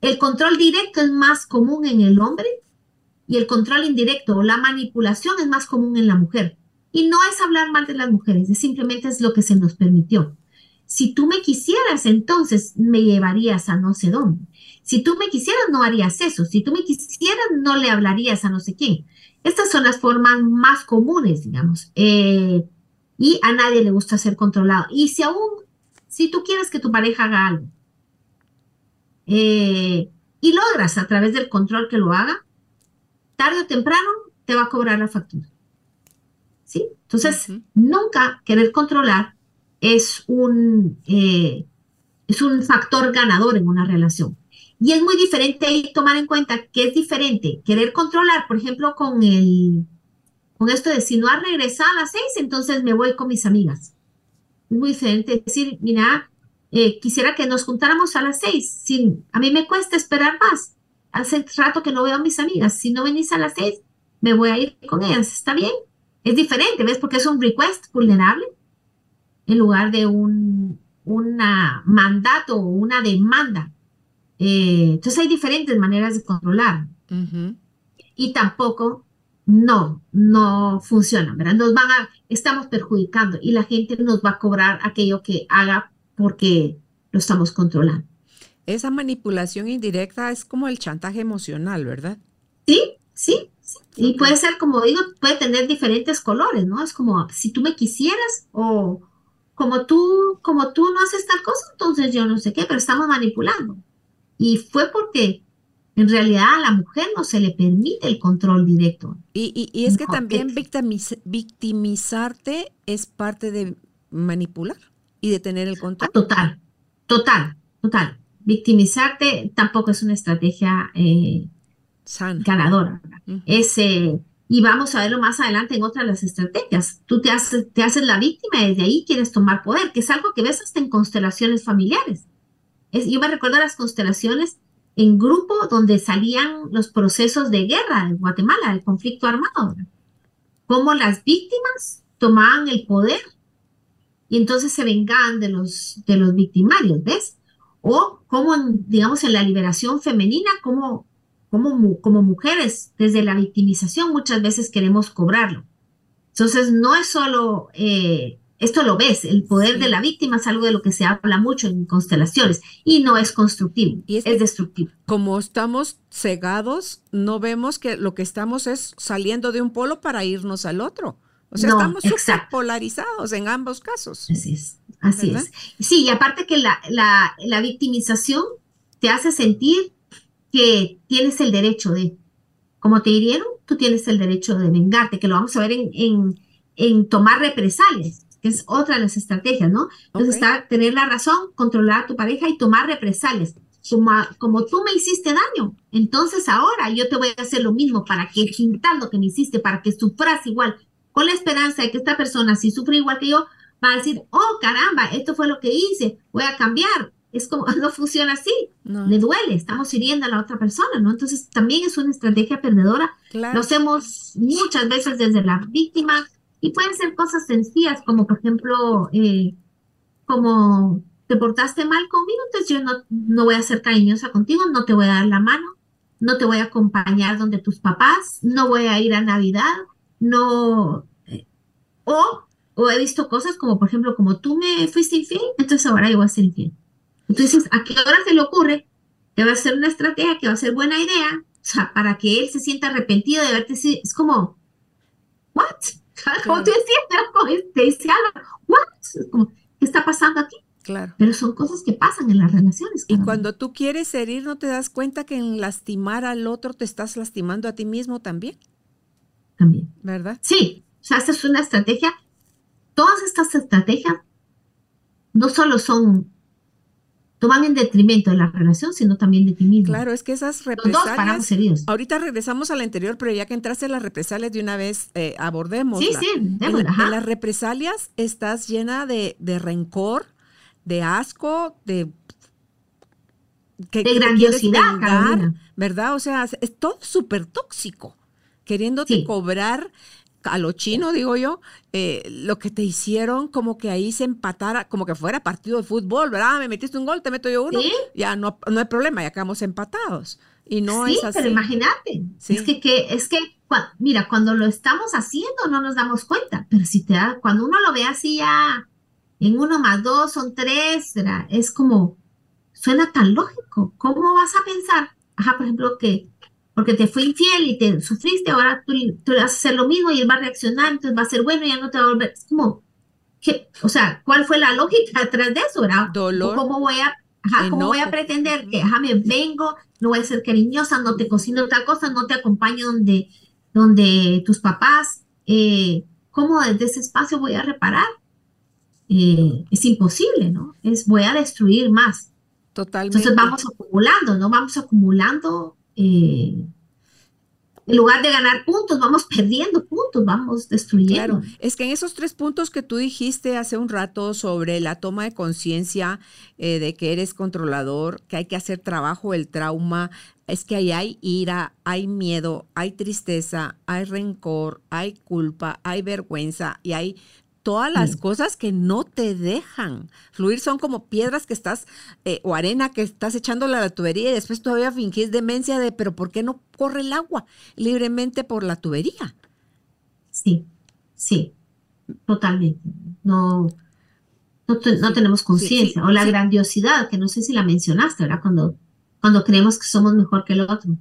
El control directo es más común en el hombre y el control indirecto o la manipulación es más común en la mujer. Y no es hablar mal de las mujeres, es simplemente es lo que se nos permitió. Si tú me quisieras, entonces me llevarías a no sé dónde. Si tú me quisieras, no harías eso. Si tú me quisieras, no le hablarías a no sé quién. Estas son las formas más comunes, digamos. Eh, y a nadie le gusta ser controlado. Y si aún, si tú quieres que tu pareja haga algo eh, y logras a través del control que lo haga, tarde o temprano te va a cobrar la factura. ¿Sí? Entonces, nunca querer controlar es un, eh, es un factor ganador en una relación. Y es muy diferente tomar en cuenta que es diferente querer controlar, por ejemplo, con el con esto de si no has regresado a las seis, entonces me voy con mis amigas. Es muy diferente decir, mira, eh, quisiera que nos juntáramos a las seis. Si, a mí me cuesta esperar más. Hace rato que no veo a mis amigas. Si no venís a las seis, me voy a ir con ellas. ¿Está bien? Es diferente, ¿ves? Porque es un request vulnerable en lugar de un una mandato o una demanda eh, entonces hay diferentes maneras de controlar. Y tampoco, no, no funciona, ¿verdad? Nos van a, estamos perjudicando y la gente nos va a cobrar aquello que haga porque lo estamos controlando. Esa manipulación indirecta es como el chantaje emocional, ¿verdad? Sí, sí, sí. Y puede ser, como digo, puede tener diferentes colores, ¿no? Es como si tú me quisieras o como tú, como tú no haces tal cosa, entonces yo no sé qué, pero estamos manipulando. Y fue porque en realidad a la mujer no se le permite el control directo. Y, es que también victimizarte es parte de manipular y de tener el control. total, total, total. Victimizarte tampoco es una estrategia eh, ganadora. Y vamos a verlo más adelante en otras de las estrategias. Tú te haces, te haces la víctima y desde ahí quieres tomar poder, que es algo que ves hasta en constelaciones familiares yo me recuerdo las constelaciones en grupo donde salían los procesos de guerra en Guatemala, el conflicto armado, cómo las víctimas tomaban el poder y entonces se vengaban de los, de los victimarios, ¿ves? O cómo, digamos, en la liberación femenina, como, como, como mujeres, desde la victimización muchas veces queremos cobrarlo. Entonces, no es solo eh, esto lo ves, el poder de la víctima es algo de lo que se habla mucho en constelaciones y no es constructivo, es, destructivo. Como estamos cegados, no vemos que lo que estamos es saliendo de un polo para irnos al otro. O sea, estamos polarizados en ambos casos. Así es, así es. Sí, y aparte que la, la, la, victimización te hace sentir que tienes el derecho de, como te hirieron, tú tienes el derecho de vengarte, que lo vamos a ver en, en, en tomar represalias que es otra de las estrategias, ¿no? Entonces está tener la razón, controlar a tu pareja y tomar represalias. Como, como, tú me hiciste daño, entonces ahora yo te voy a hacer lo mismo para que sintas lo que me hiciste, para que sufras igual, con la esperanza de que esta persona, si sufre igual que yo, va a decir, oh caramba, esto fue lo que hice, voy a cambiar. Es como, no funciona así, le duele, estamos hiriendo a la otra persona, ¿no? Entonces también es una estrategia perdedora. Lo hacemos muchas veces desde la víctima, y pueden ser cosas sencillas, como por ejemplo, eh, como te portaste mal conmigo, entonces yo no, no voy a ser cariñosa contigo, no te voy a dar la mano, no te voy a acompañar donde tus papás, no voy a ir a Navidad, no... Eh, o, o he visto cosas como, por ejemplo, como tú me fuiste infiel, entonces ahora yo voy a ser infiel. Entonces, ¿a qué hora se le ocurre que va a ser una estrategia, que va a ser buena idea, o sea, para que él se sienta arrepentido de verte? Es como, ¿what? Como tú decías, te dice algo, ¿qué está pasando aquí? Claro. Pero son cosas que pasan en las relaciones. Y cuando tú quieres herir, ¿no te das cuenta que en lastimar al otro te estás lastimando a ti mismo también? También. ¿Verdad? Sí. O sea, esta es una estrategia. Todas estas estrategias no solo son, no van en detrimento de la relación, sino también de ti mismo. Claro, es que esas Los dos paramos represalias. heridos. Ahorita regresamos al anterior, pero ya que entraste en las represalias de una vez, eh, abordemos. Sí, sí, en, démosla, ajá. en las represalias estás llena de, de rencor, de asco, de que, De grandiosidad, vengar, Carolina. ¿verdad? O sea, es- es todo súper tóxico, queriéndote Sí. cobrar a lo chino, digo yo, eh, lo que te hicieron, como que ahí se empatara, como que fuera partido de fútbol, ¿verdad? Me metiste un gol, te meto yo uno, Sí. ya no, no hay problema, ya quedamos empatados. Y no sí, es así. pero imagínate, Sí. es que, que- es que, cua- mira, cuando lo estamos haciendo no nos damos cuenta, pero si te da, cuando uno lo ve así ya en uno más dos son tres, ¿verdad? Es como, suena tan lógico, ¿cómo vas a pensar? Ajá, por ejemplo, que porque te fue infiel y te sufriste, ahora tú, tú le vas a hacer lo mismo y él va a reaccionar, entonces va a ser bueno y ya no te va a volver, es como, ¿qué? O sea, ¿cuál fue la lógica detrás de eso, verdad? Dolor. ¿Cómo voy a, ajá, cómo voy a pretender que, ajá, me vengo, no voy a ser cariñosa, no te cocino tal cosa, no te acompaño donde, donde tus papás, eh, ¿cómo desde ese espacio voy a reparar? Eh, es imposible, ¿no? Es voy a destruir más. Totalmente. Entonces vamos acumulando, ¿no? Vamos acumulando, eh, en lugar de ganar puntos, vamos perdiendo puntos, vamos destruyendo. Claro, es que en esos tres puntos que tú dijiste hace un rato sobre la toma de conciencia eh, de que eres controlador, que hay que hacer trabajo el trauma, es que ahí hay ira, hay miedo, hay tristeza, hay rencor, hay culpa, hay vergüenza y hay todas las Sí. cosas que no te dejan fluir. Son como piedras que estás, eh, o arena que estás echándole a la tubería y después todavía fingís demencia de, pero ¿por qué no corre el agua libremente por la tubería? Sí, sí, totalmente. No, no, te- no tenemos conciencia. sí, o la grandiosidad, que no sé si la mencionaste, ¿verdad? Cuando, cuando creemos que somos mejor que el otro.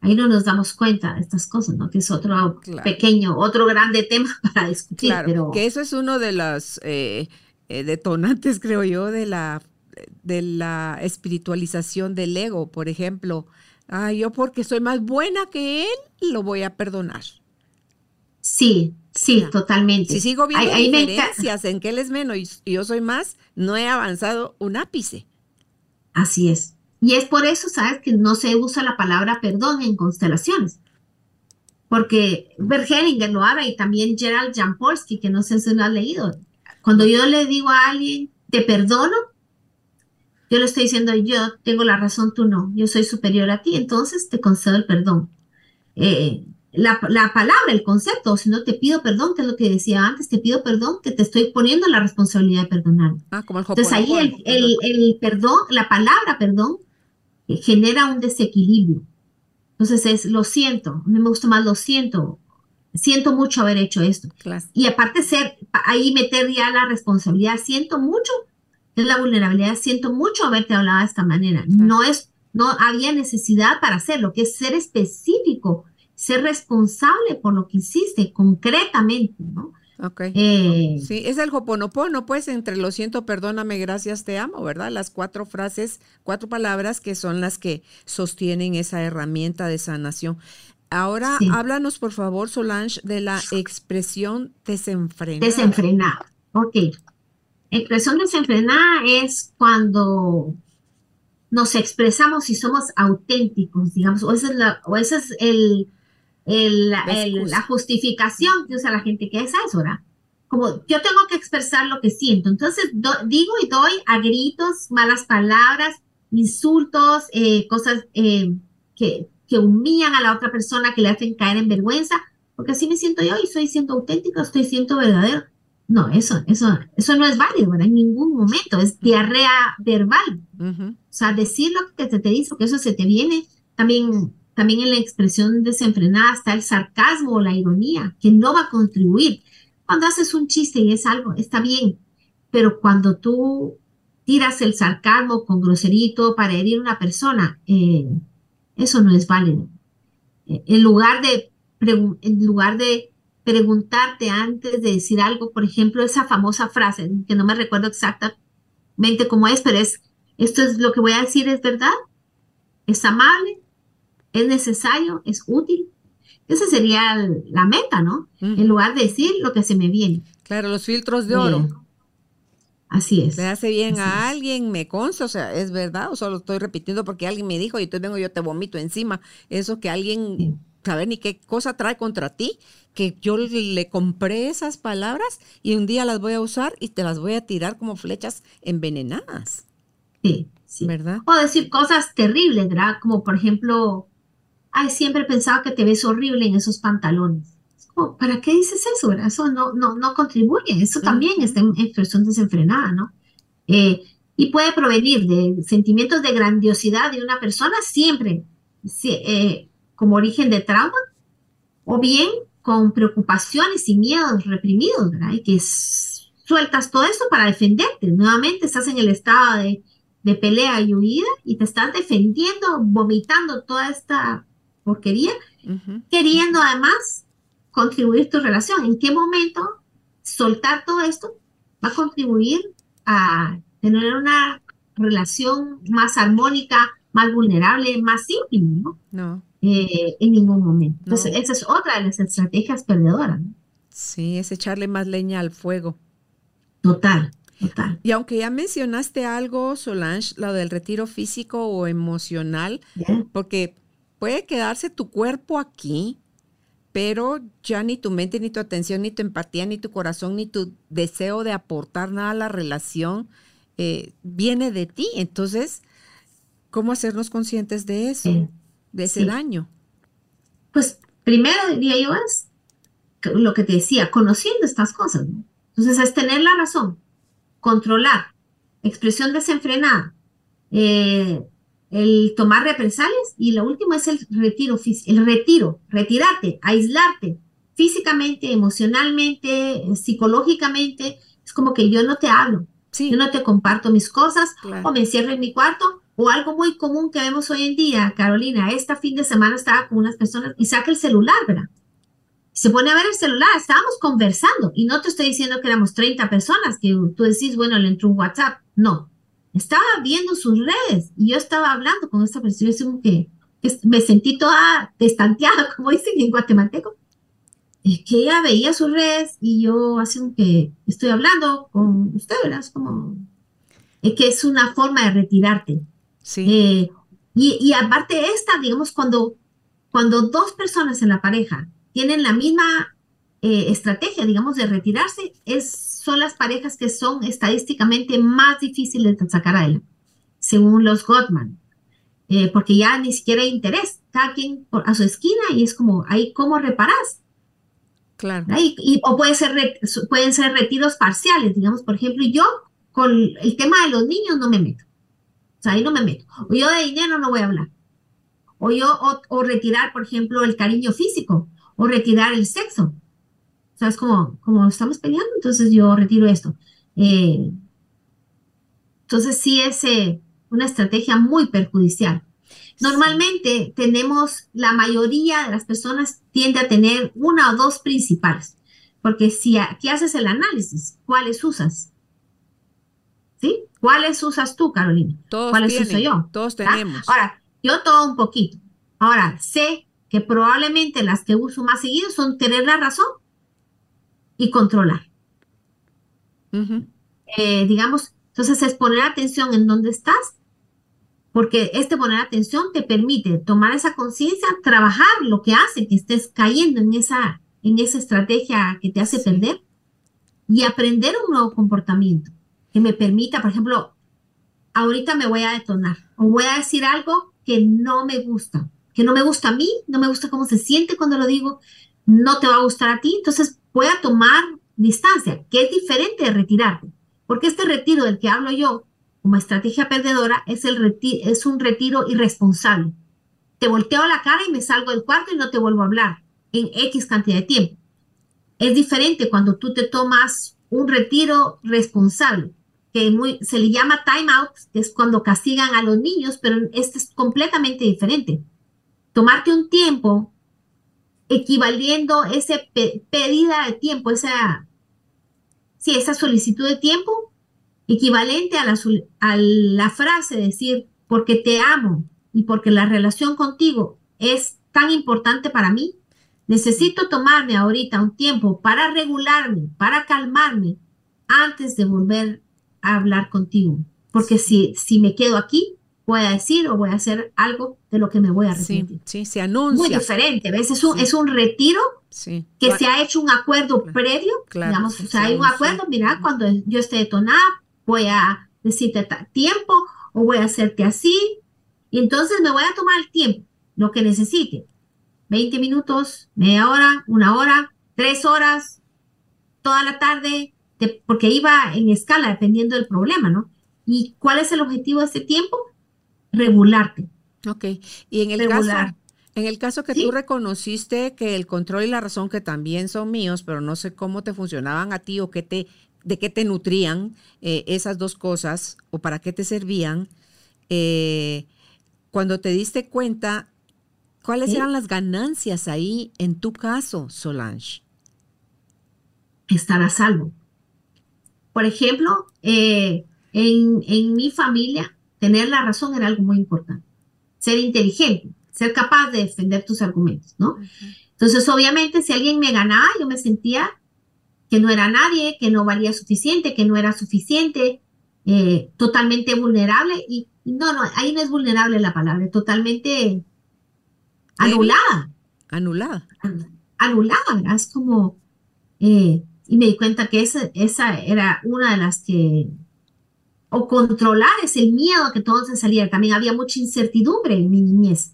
Ahí no nos damos cuenta de estas cosas, ¿no? Que es otro Claro. pequeño, otro grande tema para discutir, Claro, pero que eso es uno de los eh, eh, detonantes, creo yo, de la, de la espiritualización del ego. Por ejemplo, ah, yo porque soy más buena que él, lo voy a perdonar. sí, sí, totalmente. Si sigo viendo Ahí- diferencias en que él es menos y yo soy más, no he avanzado un ápice. Así es. Y es por eso, ¿sabes? Que no se usa la palabra perdón en constelaciones. Porque Bert Hellinger lo habla y también Gerald Jampolsky, que no sé si lo has leído. Cuando yo le digo a alguien, te perdono, yo le estoy diciendo, yo tengo la razón, tú no, yo soy superior a ti, entonces te concedo el perdón. Eh, la, la palabra, el concepto, si no te pido perdón, que es lo que decía antes, te pido perdón, que te estoy poniendo la responsabilidad de perdonar. Ah, como el Entonces ahí el, el perdón, la palabra perdón, eh, genera un desequilibrio. Entonces es, lo siento, a mí me gusta más lo siento, siento mucho haber hecho esto. Claro. Y aparte ser, ahí meter ya la responsabilidad, siento mucho, es la vulnerabilidad, siento mucho haberte hablado de esta manera. No es, no había necesidad para hacerlo, que es ser específico, ser responsable por lo que hiciste concretamente, ¿no? Ok. Eh, Sí, es el Hoponopono, pues entre lo siento, perdóname, gracias, te amo, ¿verdad? Las cuatro frases, cuatro palabras que son las que sostienen esa herramienta de sanación. Ahora, Sí. háblanos, por favor, Solange, de la expresión desenfrenada. Desenfrenada. Ok. Expresión desenfrenada es cuando nos expresamos y somos auténticos, digamos, o es la, o esa es el, el- La el- la justificación que usa la gente que es eso, ¿verdad? Como yo tengo que expresar lo que siento, entonces do- digo y doy a gritos, malas palabras, insultos, eh, cosas eh, que, que humillan a la otra persona, que le hacen caer en vergüenza, porque así me siento yo y estoy siendo auténtico, estoy siendo verdadero. No, eso, eso, eso no es válido, ¿verdad? En ningún momento, es diarrea verbal. Ujú. O sea, decir lo que se te dice, que eso se te viene. También, también en la expresión desenfrenada está el sarcasmo o la ironía, que no va a contribuir. Cuando haces un chiste y es algo, está bien, pero cuando tú tiras el sarcasmo con groserito para herir a una persona, eh, eso no es válido. Eh, En lugar de, en lugar de preguntarte antes de decir algo, por ejemplo, esa famosa frase, que no me recuerdo exactamente cómo es, pero es, esto es lo que voy a decir, ¿es verdad? ¿Es amable? ¿Es necesario? ¿Es útil? Esa sería la meta, ¿no? En lugar de decir lo que se me viene. Claro, los filtros de oro. Así es. Le hace bien a es. alguien, me consta, o sea, es verdad, o solo estoy repitiendo porque alguien me dijo y entonces vengo yo te vomito encima. Eso que alguien, Sí. saber ni qué cosa trae contra ti, que yo le, le compré esas palabras y un día las voy a usar y te las voy a tirar como flechas envenenadas, Sí, sí. ¿verdad? O decir cosas terribles, ¿verdad? Como por ejemplo, ay, siempre he pensado que te ves horrible en esos pantalones. Es como, ¿para qué dices eso, verdad? Eso no, no, no contribuye, eso también en expresión desenfrenada, ¿no? Eh, y puede provenir de sentimientos de grandiosidad de una persona siempre eh, como origen de trauma, o bien con preocupaciones y miedos reprimidos, ¿verdad? Y que sueltas todo esto para defenderte. Nuevamente estás en el estado de, de pelea y huida y te estás defendiendo, vomitando toda esta porquería, queriendo además contribuir tu relación. ¿En qué momento soltar todo esto va a contribuir a tener una relación más armónica, más vulnerable, más íntima, ¿no? No, Eh, en ningún momento. Entonces, No. esa es otra de las estrategias perdedoras, ¿no? sí, es echarle más leña al fuego. Total, total. Y aunque ya mencionaste algo, Solange, lo del retiro físico o emocional, porque puede quedarse tu cuerpo aquí, pero ya ni tu mente, ni tu atención, ni tu empatía, ni tu corazón, ni tu deseo de aportar nada a la relación eh, viene de ti. Entonces, ¿cómo hacernos conscientes de eso, Sí. de ese sí. daño? Pues primero diría yo es lo que te decía, conociendo estas cosas, ¿no? Entonces es tener la razón, controlar, expresión desenfrenada, eh, el tomar represalias y lo último es el retiro, el retiro, retirarte, aislarte físicamente, emocionalmente, eh, psicológicamente. Es como que yo no te hablo, Sí, yo no te comparto mis cosas claro. o me encierro en mi cuarto, o algo muy común que vemos hoy en día, Carolina, esta fin de semana estaba con unas personas y saca el celular, ¿verdad? Se pone a ver el celular, estábamos conversando, y no te estoy diciendo que éramos 30 personas, que tú decís, bueno, le entró un WhatsApp, no, estaba viendo sus redes, y yo estaba hablando con esta persona, yo como que, que me sentí toda destanteada, como dicen en guatemalteco, es que ella veía sus redes, y yo así como que estoy hablando con usted, ¿verdad? Es como, es que es una forma de retirarte. Sí, Eh, y, y aparte esta, digamos, cuando, cuando dos personas en la pareja tienen la misma eh, estrategia, digamos, de retirarse, es, son las parejas que son estadísticamente más difíciles de sacar adelante, según los Gottman, Eh, porque ya ni siquiera hay interés, cada quien por- a su esquina y es como, ahí, ¿cómo reparas? claro. Y, y- o ser re- pueden ser retiros parciales, digamos, por ejemplo, yo con el tema de los niños no me meto. O sea, ahí no me meto. O yo de dinero no voy a hablar. O yo, o, o retirar, por ejemplo, el cariño físico, o retirar el sexo. O sea, es como, como estamos peleando, entonces yo retiro esto. Eh, entonces sí es eh, una estrategia muy perjudicial. Normalmente tenemos, la mayoría de las personas tiende a tener una o dos principales, porque si aquí haces el análisis, ¿cuáles usas? ¿Sí? ¿Cuáles usas tú, Carolina? Todos ¿Cuáles tienen, uso yo? todos ¿verdad? tenemos. Ahora, yo todo un poquito. Ahora, sé que probablemente las que uso más seguido son tener la razón y controlar. Ujú, Eh, digamos, entonces es poner atención en dónde estás, porque este poner atención te permite tomar esa conciencia, trabajar lo que hace que estés cayendo en esa, en esa estrategia que te hace Sí. perder y aprender un nuevo comportamiento que me permita, por ejemplo, ahorita me voy a detonar o voy a decir algo que no me gusta, que no me gusta a mí, no me gusta cómo se siente cuando lo digo, no te va a gustar a ti, entonces voy a tomar distancia, que es diferente de retirarte, porque este retiro del que hablo yo como estrategia perdedora es, el reti- es un retiro irresponsable. Te volteo la cara y me salgo del cuarto y no te vuelvo a hablar en X cantidad de tiempo. Es diferente cuando tú te tomas un retiro responsable, que se le llama time out, que es cuando castigan a los niños, pero este es completamente diferente. Tomarte un tiempo equivaliendo esa pedida de tiempo, esa, sí, esa solicitud de tiempo, equivalente a la, a la frase decir, porque te amo y porque la relación contigo es tan importante para mí, necesito tomarme ahorita un tiempo para regularme, para calmarme, antes de volver a hablar contigo, porque si, si me quedo aquí, voy a decir o voy a hacer algo de lo que me voy a arrepentir. Sí, sí, se anuncia. Muy diferente, ¿ves? Es un, es un retiro Sí. que se ha hecho un acuerdo previo, claro, digamos, o se sea, hay un acuerdo, mira, cuando yo esté detonada, voy a decirte tiempo o voy a hacerte así, y entonces me voy a tomar el tiempo, lo que necesite, 20 minutos, media hora, una hora, tres horas, toda la tarde, de- porque iba en escala dependiendo del problema, ¿no? ¿Y cuál es el objetivo de ese tiempo? Regularte, Ok. Y en el regular. caso, en el caso que Sí. tú reconociste que el control y la razón que también son míos, pero no sé cómo te funcionaban a ti o qué te, de qué te nutrían eh, esas dos cosas o para qué te servían, eh, cuando te diste cuenta, ¿cuáles Sí. eran las ganancias ahí en tu caso, Solange? estar a salvo. Por ejemplo, eh, en, en mi familia, tener la razón era algo muy importante. Ser inteligente, ser capaz de defender tus argumentos, ¿no? Entonces, obviamente, si alguien me ganaba, yo me sentía que no era nadie, que no valía suficiente, que no era suficiente, eh, totalmente vulnerable. Y no, no, ahí no es vulnerable la palabra, totalmente anulada Anulada. anulada, ¿verdad? Es como, eh, y me di cuenta que esa, esa era una de las que, o controlar es el miedo a que todo se saliera. También había mucha incertidumbre en mi niñez.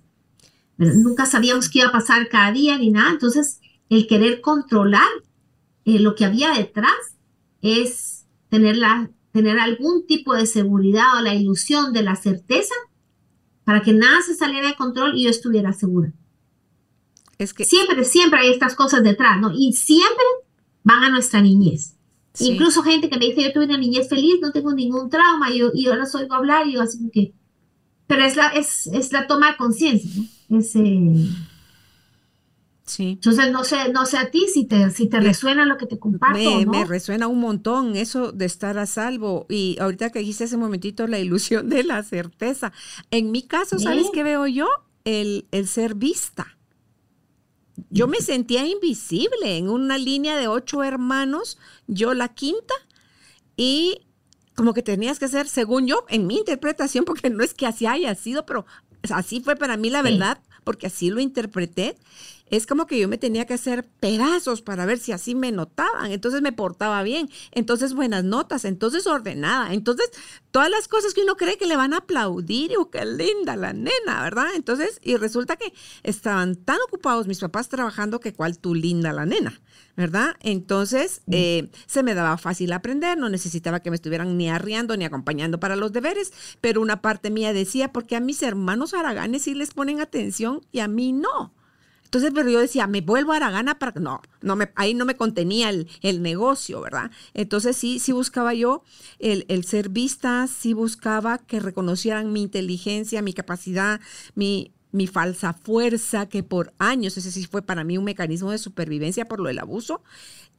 Nunca sabíamos qué iba a pasar cada día ni nada. Entonces, el querer controlar eh, lo que había detrás es tener, la, tener algún tipo de seguridad o la ilusión de la certeza para que nada se saliera de control y yo estuviera segura. Es que Siempre, siempre hay estas cosas detrás, ¿no? Y siempre van a nuestra niñez. Sí. Incluso gente que me dice, yo tuve una niñez feliz, no tengo ningún trauma, y yo, y ahora soy oigo hablar, y yo así como que... Pero es la, es, es la toma de conciencia, ¿no? Es, eh, sí. Entonces, no sé, no sé a ti si te, si te resuena lo que te comparto Me, no. me resuena un montón eso de estar a salvo. Y ahorita que dijiste ese momentito, la ilusión de la certeza. En mi caso, ¿sabes Sí. qué veo yo? El, el ser vista. Yo me sentía invisible en una línea de ocho hermanos, yo la quinta, y como que tenías que ser, según yo, en mi interpretación, porque no es que así haya sido, pero así fue para mí la Sí. verdad, porque así lo interpreté. Es como que yo me tenía que hacer pedazos para ver si así me notaban. Entonces me portaba bien. Entonces buenas notas. Entonces ordenada. Entonces todas las cosas que uno cree que le van a aplaudir. Y oh, qué linda la nena, ¿verdad? Entonces, y resulta que estaban tan ocupados mis papás trabajando que cuál tú linda la nena, ¿verdad? Entonces eh, se me daba fácil aprender. No necesitaba que me estuvieran ni arriando ni acompañando para los deberes. Pero una parte mía decía, porque a mis hermanos haraganes sí les ponen atención y a mí no. Entonces, pero yo decía, me vuelvo a Aragana para... No, no me, ahí no me contenía el, el negocio, ¿verdad? Entonces sí, sí buscaba yo el, el ser vista, sí buscaba que reconocieran mi inteligencia, mi capacidad, mi, mi falsa fuerza, que por años, ese sí fue para mí un mecanismo de supervivencia por lo del abuso,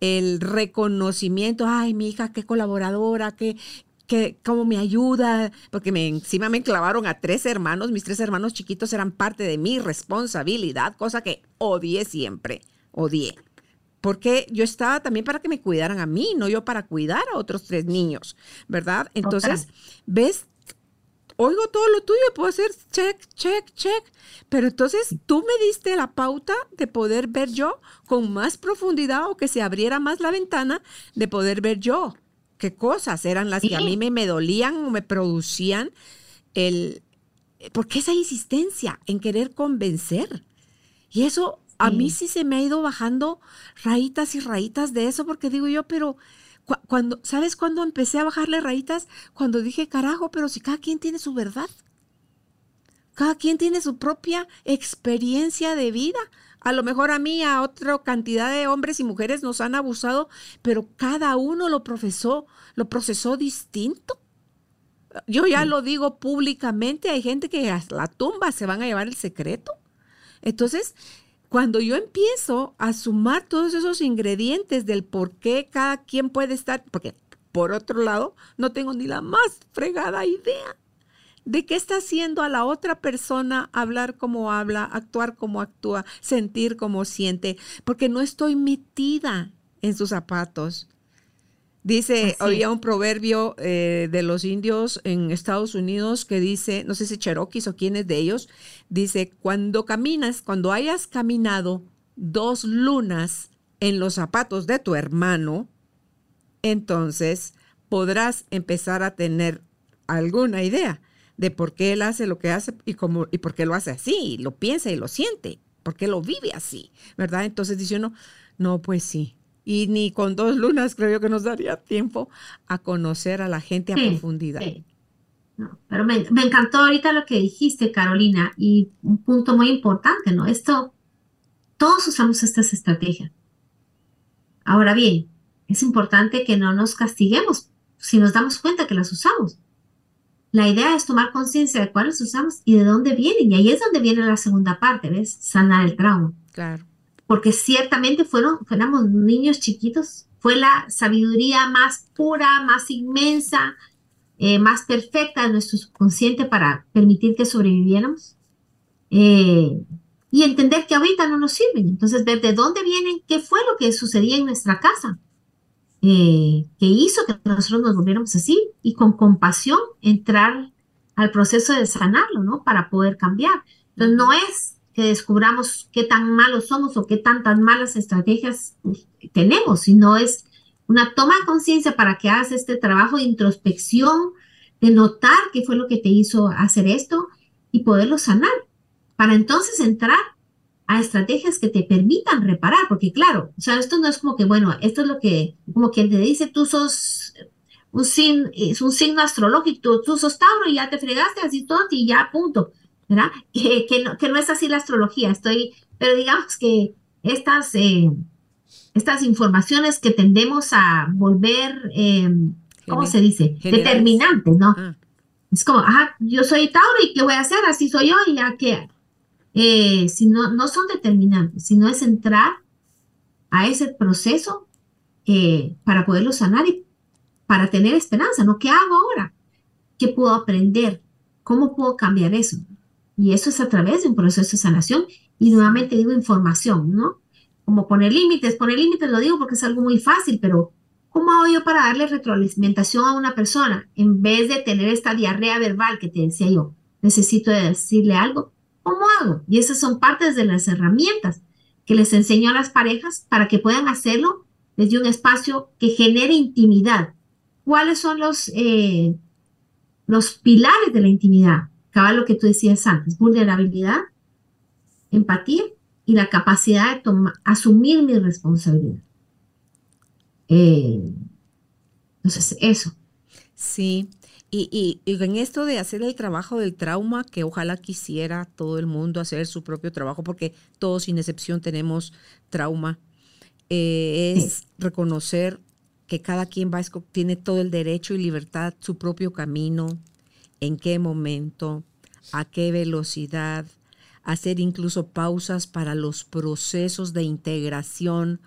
el reconocimiento, ay, mi hija, qué colaboradora, qué, que cómo me ayuda, porque me, encima me clavaron a tres hermanos, mis tres hermanos chiquitos eran parte de mi responsabilidad, cosa que odié siempre, odié. Porque yo estaba también para que me cuidaran a mí, no yo para cuidar a otros tres niños, ¿verdad? Entonces, ¿ves? Oigo todo lo tuyo, puedo hacer check, check, check. Pero entonces tú me diste la pauta de poder ver yo con más profundidad o que se abriera más la ventana de poder ver yo qué cosas eran las que a mí me, me dolían o me producían el... ¿Por qué esa insistencia en querer convencer? Y eso a mí sí se me ha ido bajando rayitas y rayitas de eso porque digo yo, pero cu- cuando, ¿sabes cuándo empecé a bajarle rayitas? Cuando dije, carajo, pero si cada quien tiene su verdad. Cada quien tiene su propia experiencia de vida. A lo mejor a mí, a otra cantidad de hombres y mujeres nos han abusado, pero cada uno lo profesó, lo procesó distinto. Yo ya lo digo públicamente, hay gente que hasta la tumba se van a llevar el secreto. Entonces, cuando yo empiezo a sumar todos esos ingredientes del por qué cada quien puede estar, porque por otro lado, no tengo ni la más fregada idea de qué está haciendo a la otra persona hablar como habla, actuar como actúa, sentir como siente, porque no estoy metida en sus zapatos. Dice, había un proverbio eh, de los indios en Estados Unidos que dice, no sé si Cherokees o quién es de ellos, dice, cuando caminas, cuando hayas caminado dos lunas en los zapatos de tu hermano, entonces podrás empezar a tener alguna idea de por qué él hace lo que hace y, cómo, y por qué lo hace así, lo piensa y lo siente, por qué lo vive así, ¿verdad? Entonces dice uno, no, pues sí, y ni con dos lunas creo yo que nos daría tiempo a conocer a la gente a profundidad. pero me, encantó ahorita lo que dijiste, Carolina, y un punto muy importante, ¿no? Esto, todos usamos estas estrategias. Ahora bien, es importante que no nos castiguemos si nos damos cuenta que las usamos. La idea es tomar conciencia de cuáles usamos y de dónde vienen. Y ahí es donde viene la segunda parte, ¿ves? Sanar el trauma. Claro porque ciertamente fueron, fuéramos niños chiquitos, fue la sabiduría más pura, más inmensa, eh, más perfecta de nuestro subconsciente para permitir que sobreviviéramos. Eh, y entender que ahorita no nos sirven. Entonces, ver de dónde vienen, qué fue lo que sucedía en nuestra casa, eh, que hizo que nosotros nos volviéramos así, y con compasión entrar al proceso de sanarlo, ¿no? Para poder cambiar. Entonces, no es que descubramos qué tan malos somos o qué tantas malas estrategias tenemos, sino es una toma de conciencia para que hagas este trabajo de introspección, de notar qué fue lo que te hizo hacer esto y poderlo sanar, para entonces entrar a estrategias que te permitan reparar, porque claro, o sea, esto no es como que, bueno, esto es lo que, como quien te dice, tú sos un, signo, es un signo astrológico, tú, sos Tauro y ya te fregaste así todo y ya, punto. ¿verdad? Que, no, que no es así la astrología, estoy, pero digamos que estas, eh, estas informaciones que tendemos a volver, eh, ¿cómo se dice? Determinantes, ¿no? Ah. Es como, ajá, yo soy Tauro y ¿qué voy a hacer? Así soy yo y ya que, eh, si no, son determinantes, sino es entrar a ese proceso para poderlo sanar y para tener esperanza, ¿no? ¿Qué hago ahora? ¿Qué puedo aprender? ¿Cómo puedo cambiar eso? Y eso es a través de un proceso de sanación y nuevamente digo información, ¿no? Como poner límites, poner límites lo digo porque es algo muy fácil, pero ¿cómo hago yo para darle retroalimentación a una persona en vez de tener esta diarrea verbal que te decía yo? Necesito decirle algo. ¿Cómo hago? Y esas son partes de las herramientas que les enseño a las parejas para que puedan hacerlo desde un espacio que genere intimidad. ¿Cuáles son los, eh, los pilares de la intimidad? Acaba lo que tú decías antes, vulnerabilidad, empatía y la capacidad de asumir mi responsabilidad. Eh, entonces, eso. Sí, y, y, en esto de hacer el trabajo del trauma, que ojalá quisiera todo el mundo hacer su propio trabajo, porque todos sin excepción tenemos trauma, eh, es reconocer que cada quien va, tiene todo el derecho y libertad, su propio camino, en qué momento, a qué velocidad, hacer incluso pausas para los procesos de integración,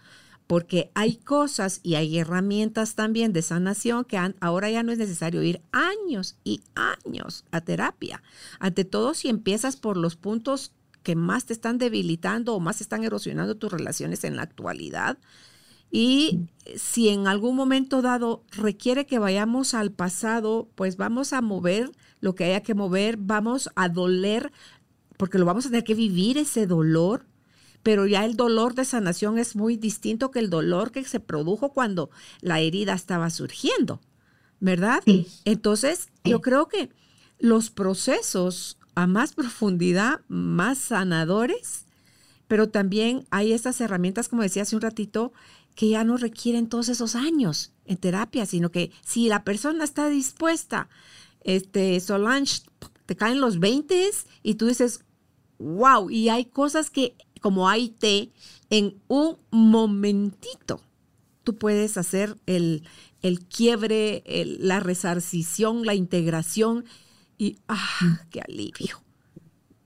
porque hay cosas y hay herramientas también de sanación que ahora ya no es necesario ir años y años a terapia. Ante todo, si empiezas por los puntos que más te están debilitando o más están erosionando tus relaciones en la actualidad, y si en algún momento dado requiere que vayamos al pasado, pues vamos a mover lo que haya que mover, vamos a doler, porque lo vamos a tener que vivir ese dolor, pero ya el dolor de sanación es muy distinto que el dolor que se produjo cuando la herida estaba surgiendo, ¿verdad? Entonces, yo creo que los procesos a más profundidad, más sanadores, pero también hay estas herramientas, como decía hace un ratito, que ya no requieren todos esos años en terapia, sino que si la persona está dispuesta, este, Solange, te caen los 20 y tú dices, wow, y hay cosas que como hay té, en un momentito tú puedes hacer el, el quiebre, la resarcición, la integración y ¡ah, qué alivio!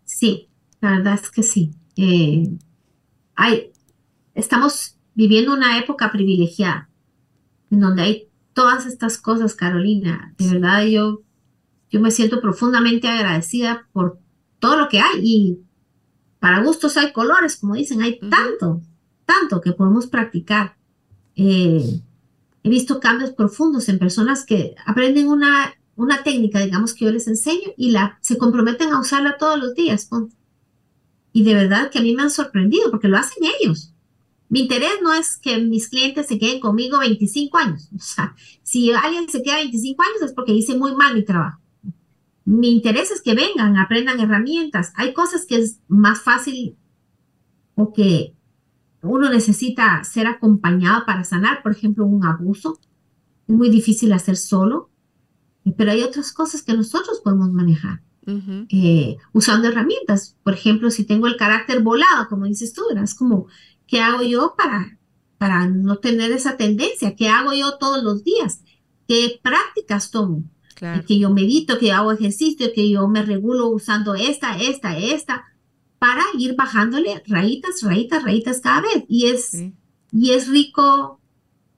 Sí, la verdad es que sí. Eh, hay, estamos viviendo una época privilegiada, en donde hay todas estas cosas, Carolina. De verdad, yo, yo me siento profundamente agradecida por todo lo que hay y para gustos hay colores, como dicen, hay tanto, tanto que podemos practicar. Eh, he visto cambios profundos en personas que aprenden una, una técnica, digamos, que yo les enseño y la, se comprometen a usarla todos los días. Y de verdad que a mí me han sorprendido porque lo hacen ellos. Mi interés no es que mis clientes se queden conmigo 25 años. O sea, si alguien se queda 25 años es porque hice muy mal mi trabajo. Mi interés es que vengan, aprendan herramientas. Hay cosas que es más fácil o que uno necesita ser acompañado para sanar, por ejemplo, un abuso. Es muy difícil hacer solo, pero hay otras cosas que nosotros podemos manejar. Eh, usando herramientas. Por ejemplo, si tengo el carácter volado, como dices tú, es como ¿Qué hago yo para, para no tener esa tendencia? ¿Qué hago yo todos los días? ¿Qué prácticas tomo? Que yo medito, que hago ejercicio, que yo me regulo usando esta, esta, esta, para ir bajándole rayitas, rayitas, rayitas cada vez. Y es, y es rico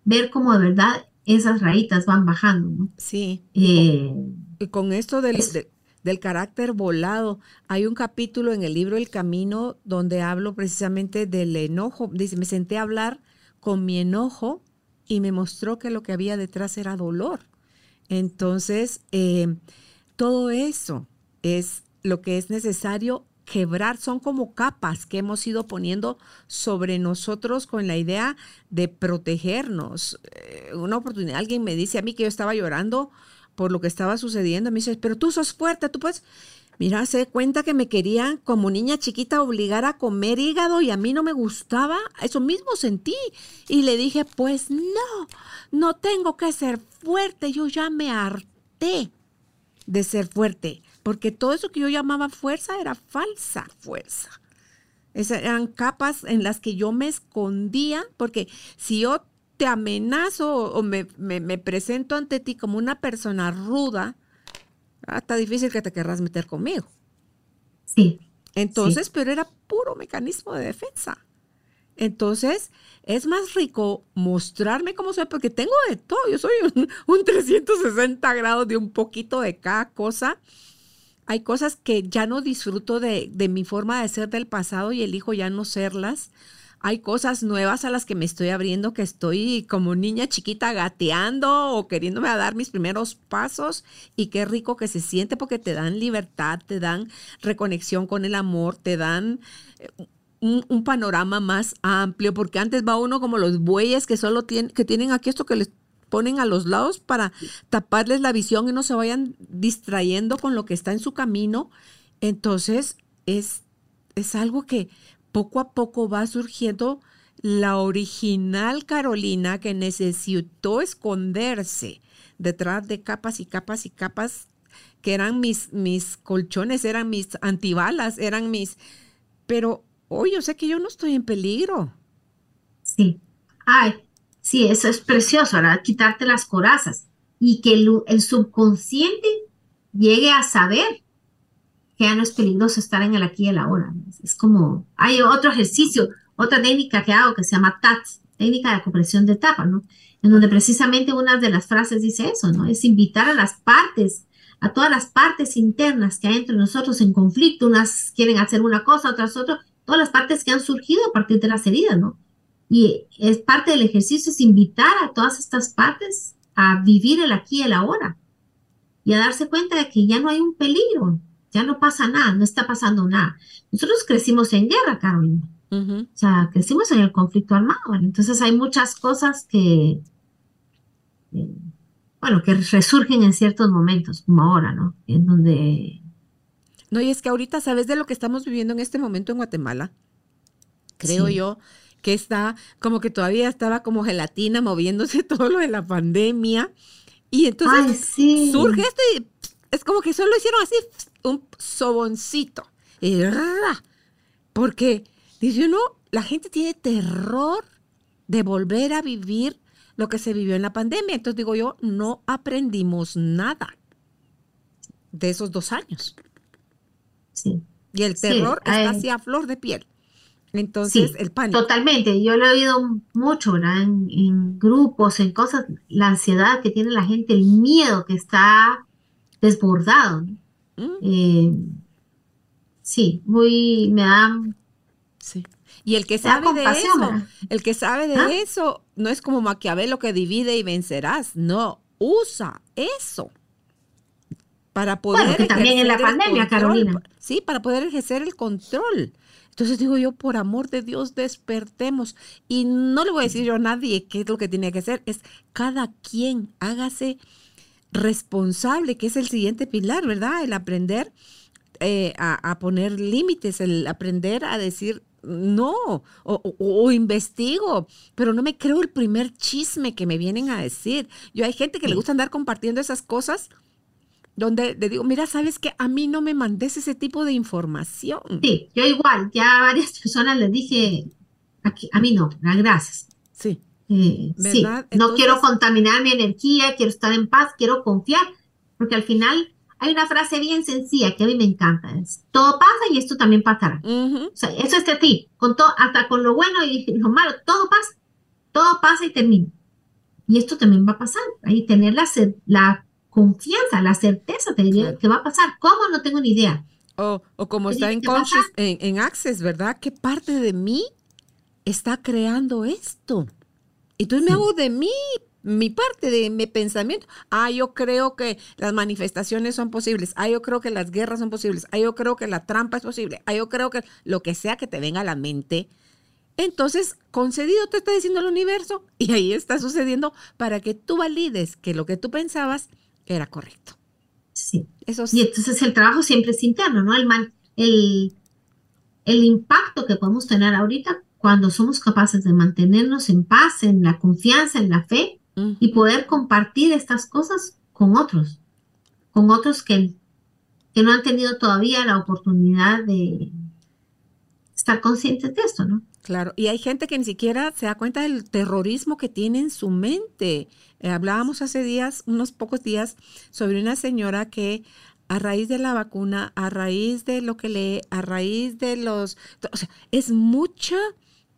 ver cómo de verdad esas rayitas van bajando. ¿no? Sí. Eh, y con esto del, del carácter volado. Hay un capítulo en el libro El Camino donde hablo precisamente del enojo. Dice, me senté a hablar con mi enojo y me mostró que lo que había detrás era dolor. Entonces, eh, todo eso es lo que es necesario quebrar, son como capas que hemos ido poniendo sobre nosotros con la idea de protegernos. Eh, una oportunidad, alguien me dice a mí que yo estaba llorando por lo que estaba sucediendo. Me dice, pero tú sos fuerte, tú puedes... Mira, se cuenta que me querían como niña chiquita obligar a comer hígado y a mí no me gustaba. Eso mismo sentí. Y le dije, pues no, no tengo que ser fuerte. Yo ya me harté de ser fuerte. Porque todo eso que yo llamaba fuerza era falsa fuerza. Esas eran capas en las que yo me escondía. Porque si yo te amenazo o me, presento ante ti como una persona ruda, ah, está difícil que te querrás meter conmigo. Sí. Entonces, pero era puro mecanismo de defensa. Entonces, es más rico mostrarme cómo soy, porque tengo de todo. Yo soy un, 360 grados de un poquito de cada cosa. Hay cosas que ya no disfruto de, de mi forma de ser del pasado y elijo ya no serlas hay cosas nuevas a las que me estoy abriendo, que estoy como niña chiquita gateando o queriéndome a dar mis primeros pasos y qué rico que se siente porque te dan libertad, te dan reconexión con el amor, te dan eh, un, panorama más amplio, porque antes va uno como los bueyes que solo tienen, que tienen aquí esto que les ponen a los lados para taparles la visión y no se vayan distrayendo con lo que está en su camino. Entonces, es, es algo que poco a poco va surgiendo la original Carolina que necesitó esconderse detrás de capas y capas y capas que eran mis, mis colchones, eran mis antibalas, eran mis... Pero hoy yo sé que yo no estoy en peligro. Sí. Ay, sí, eso es precioso, ¿verdad? Quitarte las corazas y que el subconsciente llegue a saber que ya no es peligroso estar en el aquí y el ahora. Es como, hay otro ejercicio, otra técnica que hago que se llama TAT, técnica de compresión de etapa, ¿no? En donde precisamente una de las frases dice eso, ¿no? Es invitar a las partes, a todas las partes internas que hay entre nosotros en conflicto, unas quieren hacer una cosa, otras otra, todas las partes que han surgido a partir de las heridas, ¿no? Y es parte del ejercicio es invitar a todas estas partes a vivir el aquí y el ahora y a darse cuenta de que ya no hay un peligro, ya no pasa nada, no está pasando nada. Nosotros crecimos en guerra, Carolina. O sea, crecimos en el conflicto armado. Entonces hay muchas cosas que, eh, bueno, que resurgen en ciertos momentos, como ahora, ¿no? En donde... No, y es que ahorita, ¿sabes de lo que estamos viviendo en este momento en Guatemala? Creo yo que está como que todavía estaba como gelatina moviéndose todo lo de la pandemia. Y entonces surge esto y es como que solo hicieron así un soboncito. Porque, dice uno, la gente tiene terror de volver a vivir lo que se vivió en la pandemia. Entonces digo yo, no aprendimos nada de esos dos años. Sí. Y el terror está así a flor de piel. Entonces, el pánico. Totalmente. Yo lo he oído mucho, ¿verdad? En, grupos, en cosas, la ansiedad que tiene la gente, el miedo que está desbordado. Eh, sí, muy, me da... Sí. Y el que sabe de eso, el que sabe de eso, no es como Maquiavelo que divide y vencerás, no, usa eso para poder bueno, que también en la pandemia, Carolina. Sí, para poder ejercer el control. Entonces digo yo, por amor de Dios, despertemos. Y no le voy a decir yo a nadie qué es lo que tiene que hacer, es cada quien hágase responsable, que es el siguiente pilar, ¿verdad? El aprender eh, a, poner límites, el aprender a decir no, o, investigo, pero no me creo el primer chisme que me vienen a decir. Yo hay gente que le gusta andar compartiendo esas cosas donde le digo, mira, sabes que a mí no me mandes ese tipo de información. Sí, yo igual, ya a varias personas les dije, aquí, a mí no, gracias. Sí. Eh, sí, no quiero contaminar mi energía, quiero estar en paz, quiero confiar, porque al final hay una frase bien sencilla que a mí me encanta, es, todo pasa y esto también pasará. O sea, eso es de ti, con todo, hasta con lo bueno y lo malo, todo pasa, todo pasa y termina. Y esto también va a pasar, ahí tener la, la confianza, la certeza te diría que va a pasar. ¿Cómo? No tengo ni idea. O, o como está en, en, en, Access, ¿verdad? ¿Qué parte de mí está creando esto? Entonces me hago de mí, mi parte de mi pensamiento. Ah, yo creo que las manifestaciones son posibles. Ah, yo creo que las guerras son posibles. Ah, yo creo que la trampa es posible. Ah, yo creo que lo que sea que te venga a la mente. Entonces, concedido te está diciendo el universo y ahí está sucediendo para que tú valides que lo que tú pensabas era correcto. Sí. Eso Y entonces el trabajo siempre es interno, ¿no? El, man, el, el impacto que podemos tener ahorita cuando somos capaces de mantenernos en paz, en la confianza, en la fe y poder compartir estas cosas con otros, con otros que, que no han tenido todavía la oportunidad de estar conscientes de esto, ¿no? Claro, y hay gente que ni siquiera se da cuenta del terrorismo que tiene en su mente. Eh, hablábamos hace días, unos pocos días, sobre una señora que a raíz de la vacuna, a raíz de lo que lee, a raíz de los... O sea, es mucha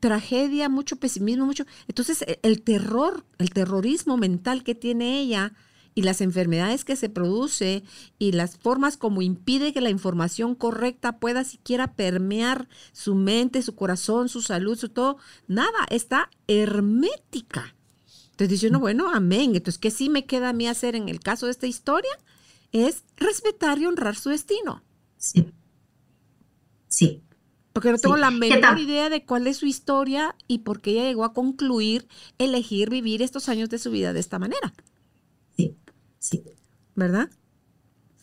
tragedia, mucho pesimismo, mucho... Entonces, e, el terror, el terrorismo mental que tiene ella y las enfermedades que se produce y las formas como impide que la información correcta pueda siquiera permear su mente, su corazón, su salud, su todo, nada, está hermética. Entonces dice uno, bueno, amén. Entonces, ¿qué sí me queda a mí hacer en el caso de esta historia? Es respetar y honrar su destino. Sí. Sí. Porque no tengo la menor idea de cuál es su historia y por qué ella llegó a concluir elegir vivir estos años de su vida de esta manera. Sí. ¿Verdad?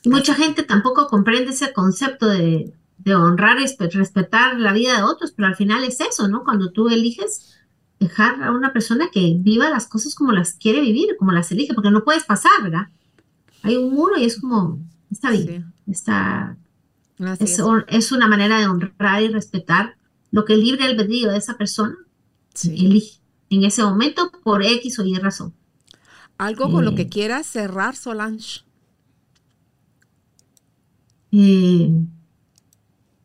mucha gente tampoco comprende ese concepto de, honrar y respetar la vida de otros, pero al final es eso, ¿no? Cuando tú eliges dejar a una persona que viva las cosas como las quiere vivir, como las elige, porque no puedes pasar, ¿verdad? Hay un muro y es como, está bien, está, es, una manera de honrar y respetar lo que el libre albedrío de esa persona elige en ese momento por X o Y razón. Algo con lo que quieras cerrar, Solange. Eh,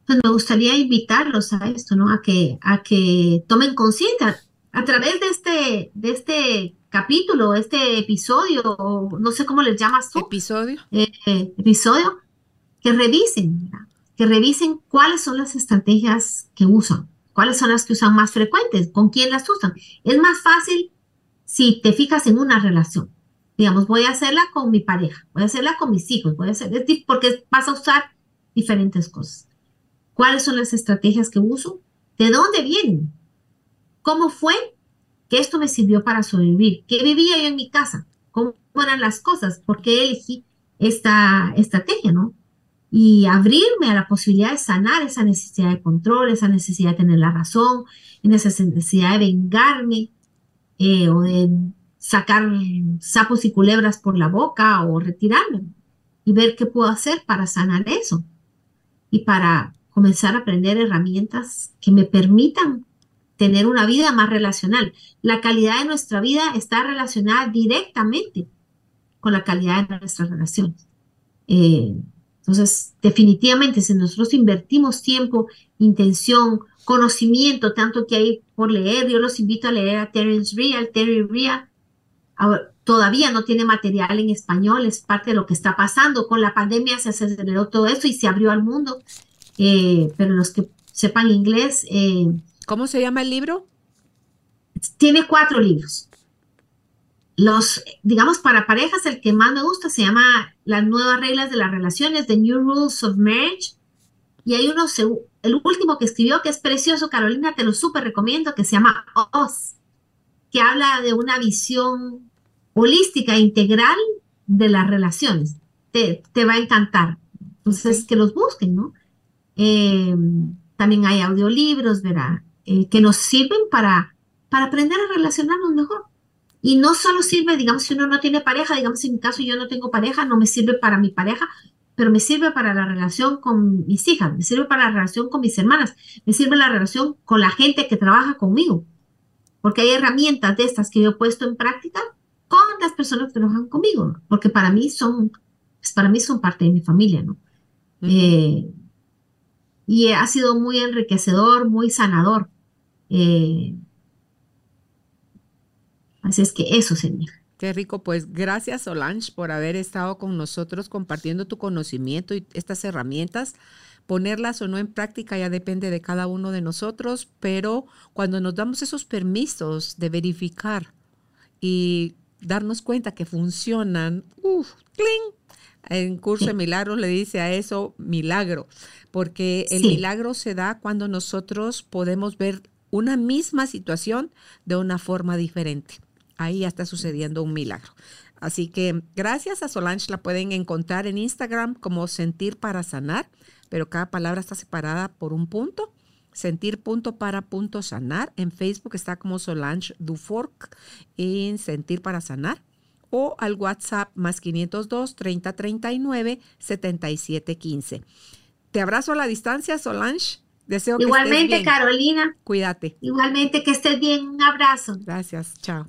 pues me gustaría invitarlos a esto, ¿no? A que, a que tomen conciencia a través de este, de este capítulo, este episodio, o no sé cómo les llamas tú. Episodio. Eh, episodio, que revisen, que revisen cuáles son las estrategias que usan, cuáles son las que usan más frecuentes, con quién las usan. Es más fácil si te fijas en una relación, digamos, voy a hacerla con mi pareja, voy a hacerla con mis hijos, voy a hacer, porque vas a usar diferentes cosas. ¿Cuáles son las estrategias que uso? ¿De dónde vienen? ¿Cómo fue que esto me sirvió para sobrevivir? ¿Qué vivía yo en mi casa? ¿Cómo eran las cosas? ¿Por qué elegí esta estrategia, no? Y abrirme a la posibilidad de sanar esa necesidad de control, esa necesidad de tener la razón, esa necesidad de vengarme, eh, o de sacar sapos y culebras por la boca o retirarme y ver qué puedo hacer para sanar eso y para comenzar a aprender herramientas que me permitan tener una vida más relacional. La calidad de nuestra vida está relacionada directamente con la calidad de nuestras relaciones. Eh, entonces, definitivamente, si nosotros invertimos tiempo, intención, conocimiento, tanto que hay por leer, yo los invito a leer a Terence Real. Terry Real todavía no tiene material en español, es parte de lo que está pasando. Con la pandemia se aceleró todo eso y se abrió al mundo, eh, pero los que sepan inglés, eh, ¿Cómo se llama el libro? Tiene cuatro libros. Los, digamos, para parejas, el que más me gusta se llama Las nuevas reglas de las relaciones, The New Rules of Marriage. Y hay uno, el último que escribió, que es precioso, Carolina, te lo súper recomiendo, que se llama Oz, que habla de una visión holística, integral de las relaciones. Te, va a encantar. Entonces, que los busquen, ¿no? Eh, también hay audiolibros, ¿verdad? Eh, que nos sirven para, para aprender a relacionarnos mejor. Y no solo sirve, digamos, si uno no tiene pareja, digamos, en mi caso yo no tengo pareja, no me sirve para mi pareja, pero me sirve para la relación con mis hijas, me sirve para la relación con mis hermanas, me sirve la relación con la gente que trabaja conmigo, porque hay herramientas de estas que yo he puesto en práctica con las personas que trabajan conmigo, porque para mí son, pues para mí son parte de mi familia, ¿no? Eh, y ha sido muy enriquecedor, muy sanador. Eh, así es que eso, señor. Qué rico, pues gracias Solange por haber estado con nosotros compartiendo tu conocimiento y estas herramientas. Ponerlas o no en práctica ya depende de cada uno de nosotros, pero cuando nos damos esos permisos de verificar y darnos cuenta que funcionan, uff, ¡cling! En curso de milagros le dice a eso milagro, porque el milagro se da cuando nosotros podemos ver una misma situación de una forma diferente. Ahí ya está sucediendo un milagro. Así que gracias a Solange la pueden encontrar en Instagram como Sentir para Sanar, pero cada palabra está separada por un punto. Sentir punto para punto sanar. En Facebook está como Solange Dufork en Sentir para Sanar o al WhatsApp más 502 3039 7715. Te abrazo a la distancia, Solange. Deseo que Igualmente, estés bien. Carolina. Cuídate. Igualmente, que estés bien. Un abrazo. Gracias. Chao.